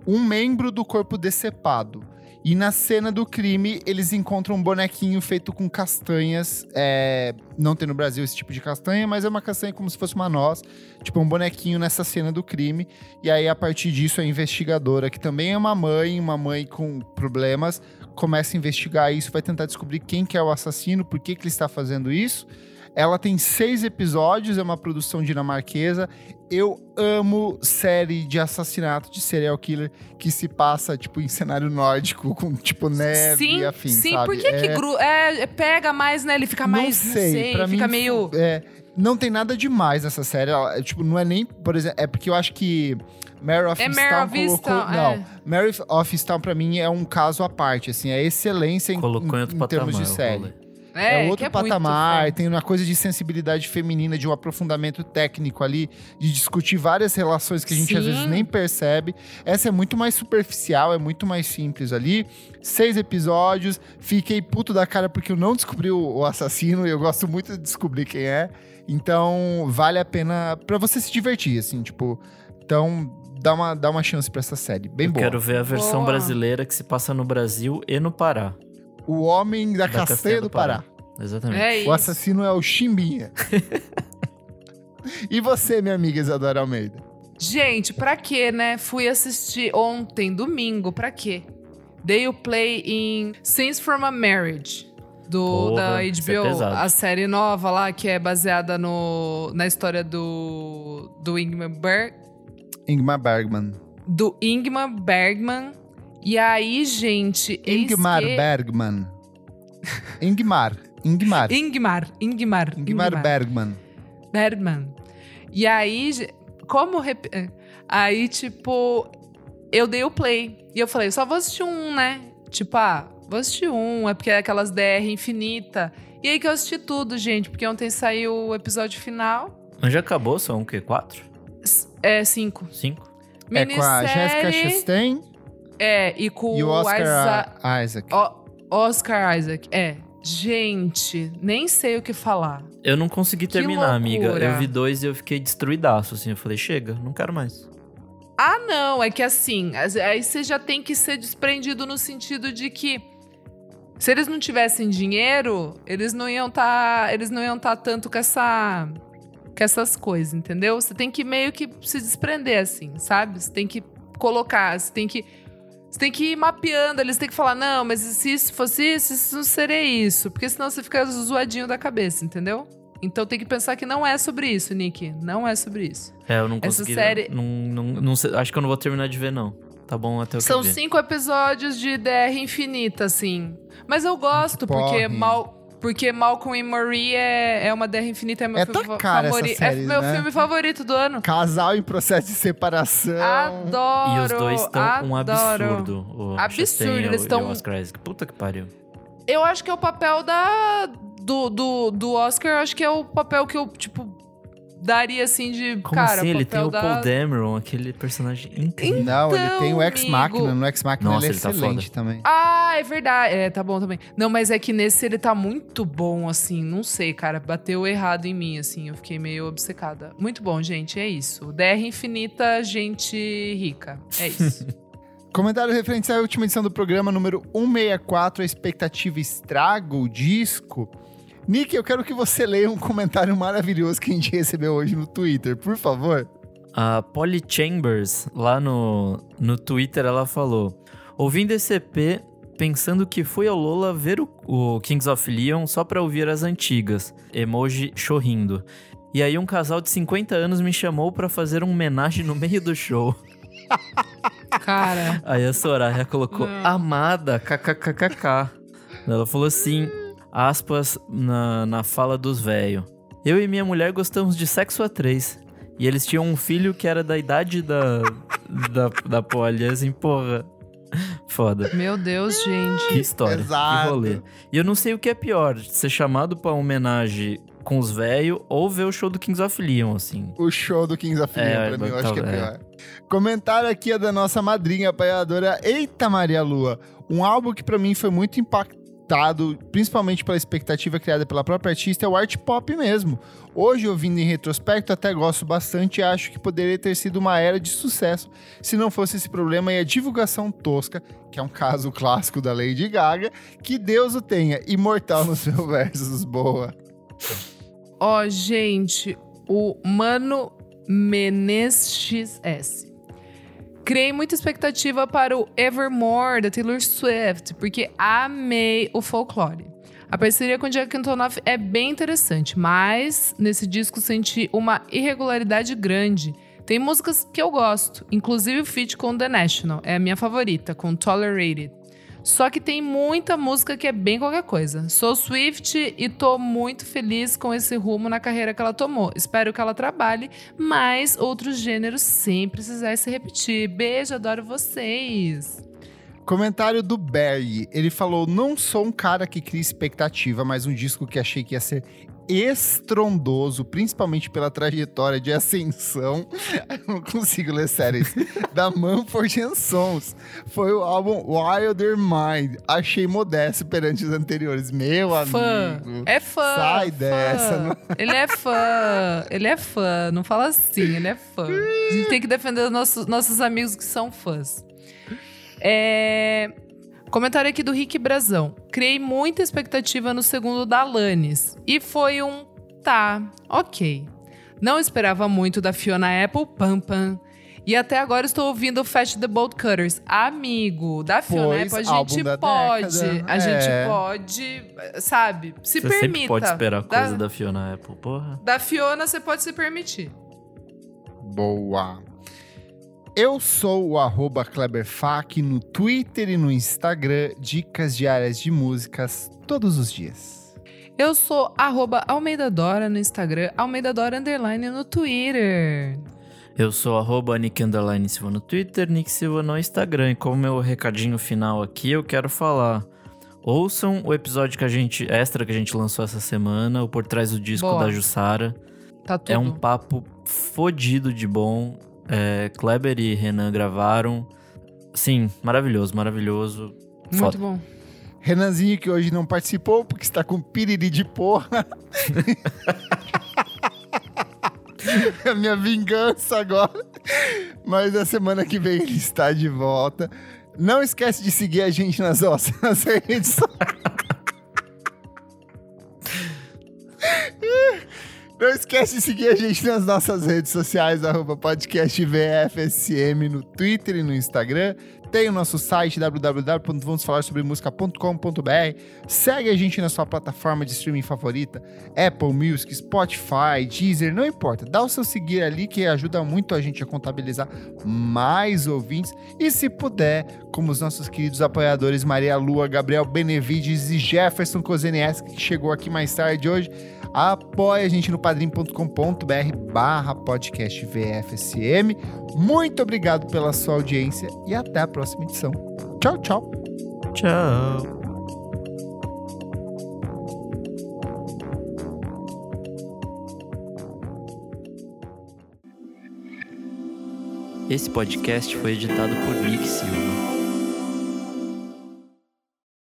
um membro do corpo decepado. E na cena do crime, eles encontram um bonequinho feito com castanhas. é, não tem no Brasil esse tipo de castanha, mas é uma castanha como se fosse uma noz. Tipo, um bonequinho nessa cena do crime. E aí, a partir disso, a investigadora, que também é uma mãe, uma mãe com problemas, começa a investigar isso, vai tentar descobrir quem que é o assassino, por que, que ele está fazendo isso. Ela tem seis episódios, é uma produção dinamarquesa. Eu amo série de assassinato de serial killer que se passa, tipo, em cenário nórdico, com, tipo, neve sim, e afim, sim. sabe? Por que, que É- gru... é, é, pega mais, né? Ele fica mais, não sei, pra fica mim, meio... É, não tem nada demais essa série. Ela, é, tipo, não é nem, por exemplo, é porque eu acho que Mare of É Mare Easttown of colocou... Easttown, não, é. Mare of Easttown pra mim é um caso à parte, assim, é excelência em, Colocou em em patamar. termos de série. É, que outro muito patamar, foda. tem uma coisa de sensibilidade feminina, de um aprofundamento técnico ali, de discutir várias relações que a gente às Sim. vezes nem percebe. Essa é muito mais superficial, é muito mais simples ali. Seis episódios, fiquei puto da cara porque eu não descobri o, assassino e eu gosto muito de descobrir quem é. Então, vale a pena pra você se divertir, assim, tipo. Então, dá uma, dá uma chance pra essa série. Bem Eu boa. quero ver a versão Boa. brasileira que se passa no Brasil e no Pará. O Homem da, Castanha, do Pará. Exatamente. É O assassino é o Chimbinha. e você, minha amiga Isadora Almeida? Gente, pra quê, né? Fui assistir ontem, domingo, pra quê? Dei o play em Scenes from a Marriage. Do, Porra, da é HBO, pesado. a série nova lá, que é baseada no, na história do, do Ingmar Berg, Ingmar Bergman. do Ingmar Bergman. E aí, gente, Ingmar que- Bergman. Ingmar. Ingmar. Ingmar, Ingmar, Ingmar Bergman. Bergman. E aí, como. rep- Aí, tipo, eu dei o play. E eu falei, só vou assistir um, né? Tipo, ah, vou assistir um, é porque é aquelas DR infinita. E aí que eu assisti tudo, gente, porque ontem saiu o episódio final. Mas já acabou? São o quê? Quatro? S- É cinco. Cinco? É com a Jessica Minissérie. Chastain É, e com e o Oscar Isa- Isaac. O- Oscar Isaac. É. Gente, nem sei o que falar. Eu não consegui terminar, amiga. Eu vi dois e eu fiquei destruidaço, assim. Eu falei, chega, não quero mais. Ah, não, é que assim, as- aí você já tem que ser desprendido no sentido de que se eles não tivessem dinheiro, eles não iam tá, eles não iam estar tanto com essa com essas coisas, entendeu? Você tem que meio que se desprender assim, sabe? Você tem que colocar, você tem que você tem que ir mapeando, eles têm que falar, não, mas se isso fosse isso, isso não seria isso. Porque senão você fica zoadinho da cabeça, entendeu? Então tem que pensar que não é sobre isso, Nick. Não é sobre isso. É, eu não Essa consegui. série- Não, não, não acho que eu não vou terminar de ver, não. Tá bom até o São que eu vi. cinco episódios de DR infinita, assim. Mas eu gosto, porque, Mal, porque Malcolm e Marie é, é uma DR infinita, é meu É filme tua cara favorito. essas séries, é meu né? filme favorito do ano. Casal em processo de separação. Adoro. E os dois estão um absurdo. O Absurdo, Chastain eles e tão- o Oscar Isaac. Puta que pariu. Eu acho que é o papel da. Do, do, do Oscar, eu acho que é o papel que eu, tipo, daria assim de. Como cara, assim? Ele tem o da... Paul Dameron, aquele personagem incrível. Não, ele Então, tem o Ex Machina. No Ex Machina ele é ele tá excelente foda. também. Ah, é verdade. É, tá bom também. Não, mas é que nesse ele tá muito bom, assim. Não sei, cara. Bateu errado em mim, assim. Eu fiquei meio obcecada. Muito bom, gente. É isso. DR infinita, gente rica. É isso. Comentário referente à última edição do programa número 164, a expectativa estraga o disco. Nick, eu quero que você leia um comentário maravilhoso que a gente recebeu hoje no Twitter, por favor. A Polly Chambers, lá no, no Twitter, ela falou: Ouvindo esse EP, pensando que fui ao Lola ver o, o Kings of Leon só pra ouvir as antigas. Emoji chorrindo. E aí um casal de 50 anos me chamou pra fazer um homenagem no meio do show. cara. Aí a Soraya colocou Não. amada, kkkk. Ela falou assim, aspas, na, na fala dos velhos. Eu e minha mulher gostamos de sexo a três. E eles tinham um filho que era da idade da, da, da Polly. Assim, porra. Foda. Meu Deus, gente. Que história. Pesado. Que rolê. E eu não sei o que é pior, ser chamado pra homenagem com os velhos ou ver o show do Kings of Leon, assim. O show do Kings of Leon, É, pra mim, eu tá- acho que é é. pior. Comentário aqui é da nossa madrinha apoiadora Eita Maria Lua. Um álbum que pra mim foi muito impactado, principalmente pela expectativa criada pela própria artista, é o art pop mesmo. Hoje, ouvindo em retrospecto, até gosto bastante e acho que poderia ter sido uma era de sucesso se não fosse esse problema e a divulgação tosca, que é um caso clássico da Lady Gaga, que Deus o tenha, imortal nos seus versos, boa. Ó, gente, o Mano Menezes S. Criei muita expectativa para o Evermore da Taylor Swift, porque amei o folclore. A parceria com Jack Antonoff é bem interessante, mas nesse disco senti uma irregularidade grande. Tem músicas que eu gosto, inclusive o feat com The National, é a minha favorita, com Tolerated. Só que tem muita música que é bem qualquer coisa. Sou Swift e tô muito feliz com esse rumo na carreira que ela tomou. Espero que ela trabalhe mais outros gêneros sem precisar se repetir. Beijo, adoro vocês. Comentário do Barry. Ele falou: Não sou um cara que cria expectativa, mas um disco que achei que ia ser estrondoso, principalmente pela trajetória de ascensão. Eu não consigo ler sério isso. da Mumford Sons. Foi o álbum Wilder Mind. Achei modesto perante os anteriores. Meu Fã. amigo. É fã. Sai fã. dessa, não- Ele é fã. Ele é fã. Não fala assim, ele é fã. A gente tem que defender os nossos, nossos amigos que são fãs. É... Comentário aqui do Rick Brazão. Criei muita expectativa no segundo da Alanis. E foi um tá, ok. Não esperava muito da Fiona Apple, pam pam. E até agora estou ouvindo Fat the Bolt Cutters. Amigo, da Fiona Pois, Apple a gente pode. década, A gente é. pode, sabe? Se Você permita. sempre pode esperar Da- coisa da Fiona Apple, porra. da Fiona você pode se permitir. Boa. Eu sou o arroba KleberFac no Twitter e no Instagram. Dicas diárias de músicas todos os dias. Eu sou arroba Almeida Dora no Instagram, Almeida Dora Underline no Twitter. Eu sou arroba Nick Underline Silva no Twitter, Nick Silva no Instagram. E como meu recadinho final aqui, eu quero falar. Ouçam o episódio que a gente. extra que a gente lançou essa semana, o Por Trás do Disco Boa. da Jussara. Tá tudo. É um papo fodido de bom. É, Kleber e Renan gravaram. Sim, maravilhoso, maravilhoso. Muito Foda. bom. Renanzinho, que hoje não participou porque está com piriri de porra. É a minha vingança agora. Mas a semana que vem ele está de volta. Não esquece de seguir a gente nas nossas redes Não esquece de seguir a gente nas nossas redes sociais, arroba podcast VFSM no Twitter e no Instagram. Tem o nosso site www.vamosfalarsobremusica.com.br. Segue a gente na sua plataforma de streaming favorita, Apple Music, Spotify, Deezer, não importa. Dá o seu seguir ali que ajuda muito a gente a contabilizar mais ouvintes. E se puder, como os nossos queridos apoiadores Maria Lua, Gabriel Benevides e Jefferson Kozenieski, que chegou aqui mais tarde hoje, Apoie a gente no padrim.com.br barra podcast VFSM. Muito obrigado pela sua audiência e até a próxima edição. Tchau, tchau. Tchau. Esse podcast foi editado por Nick Silva.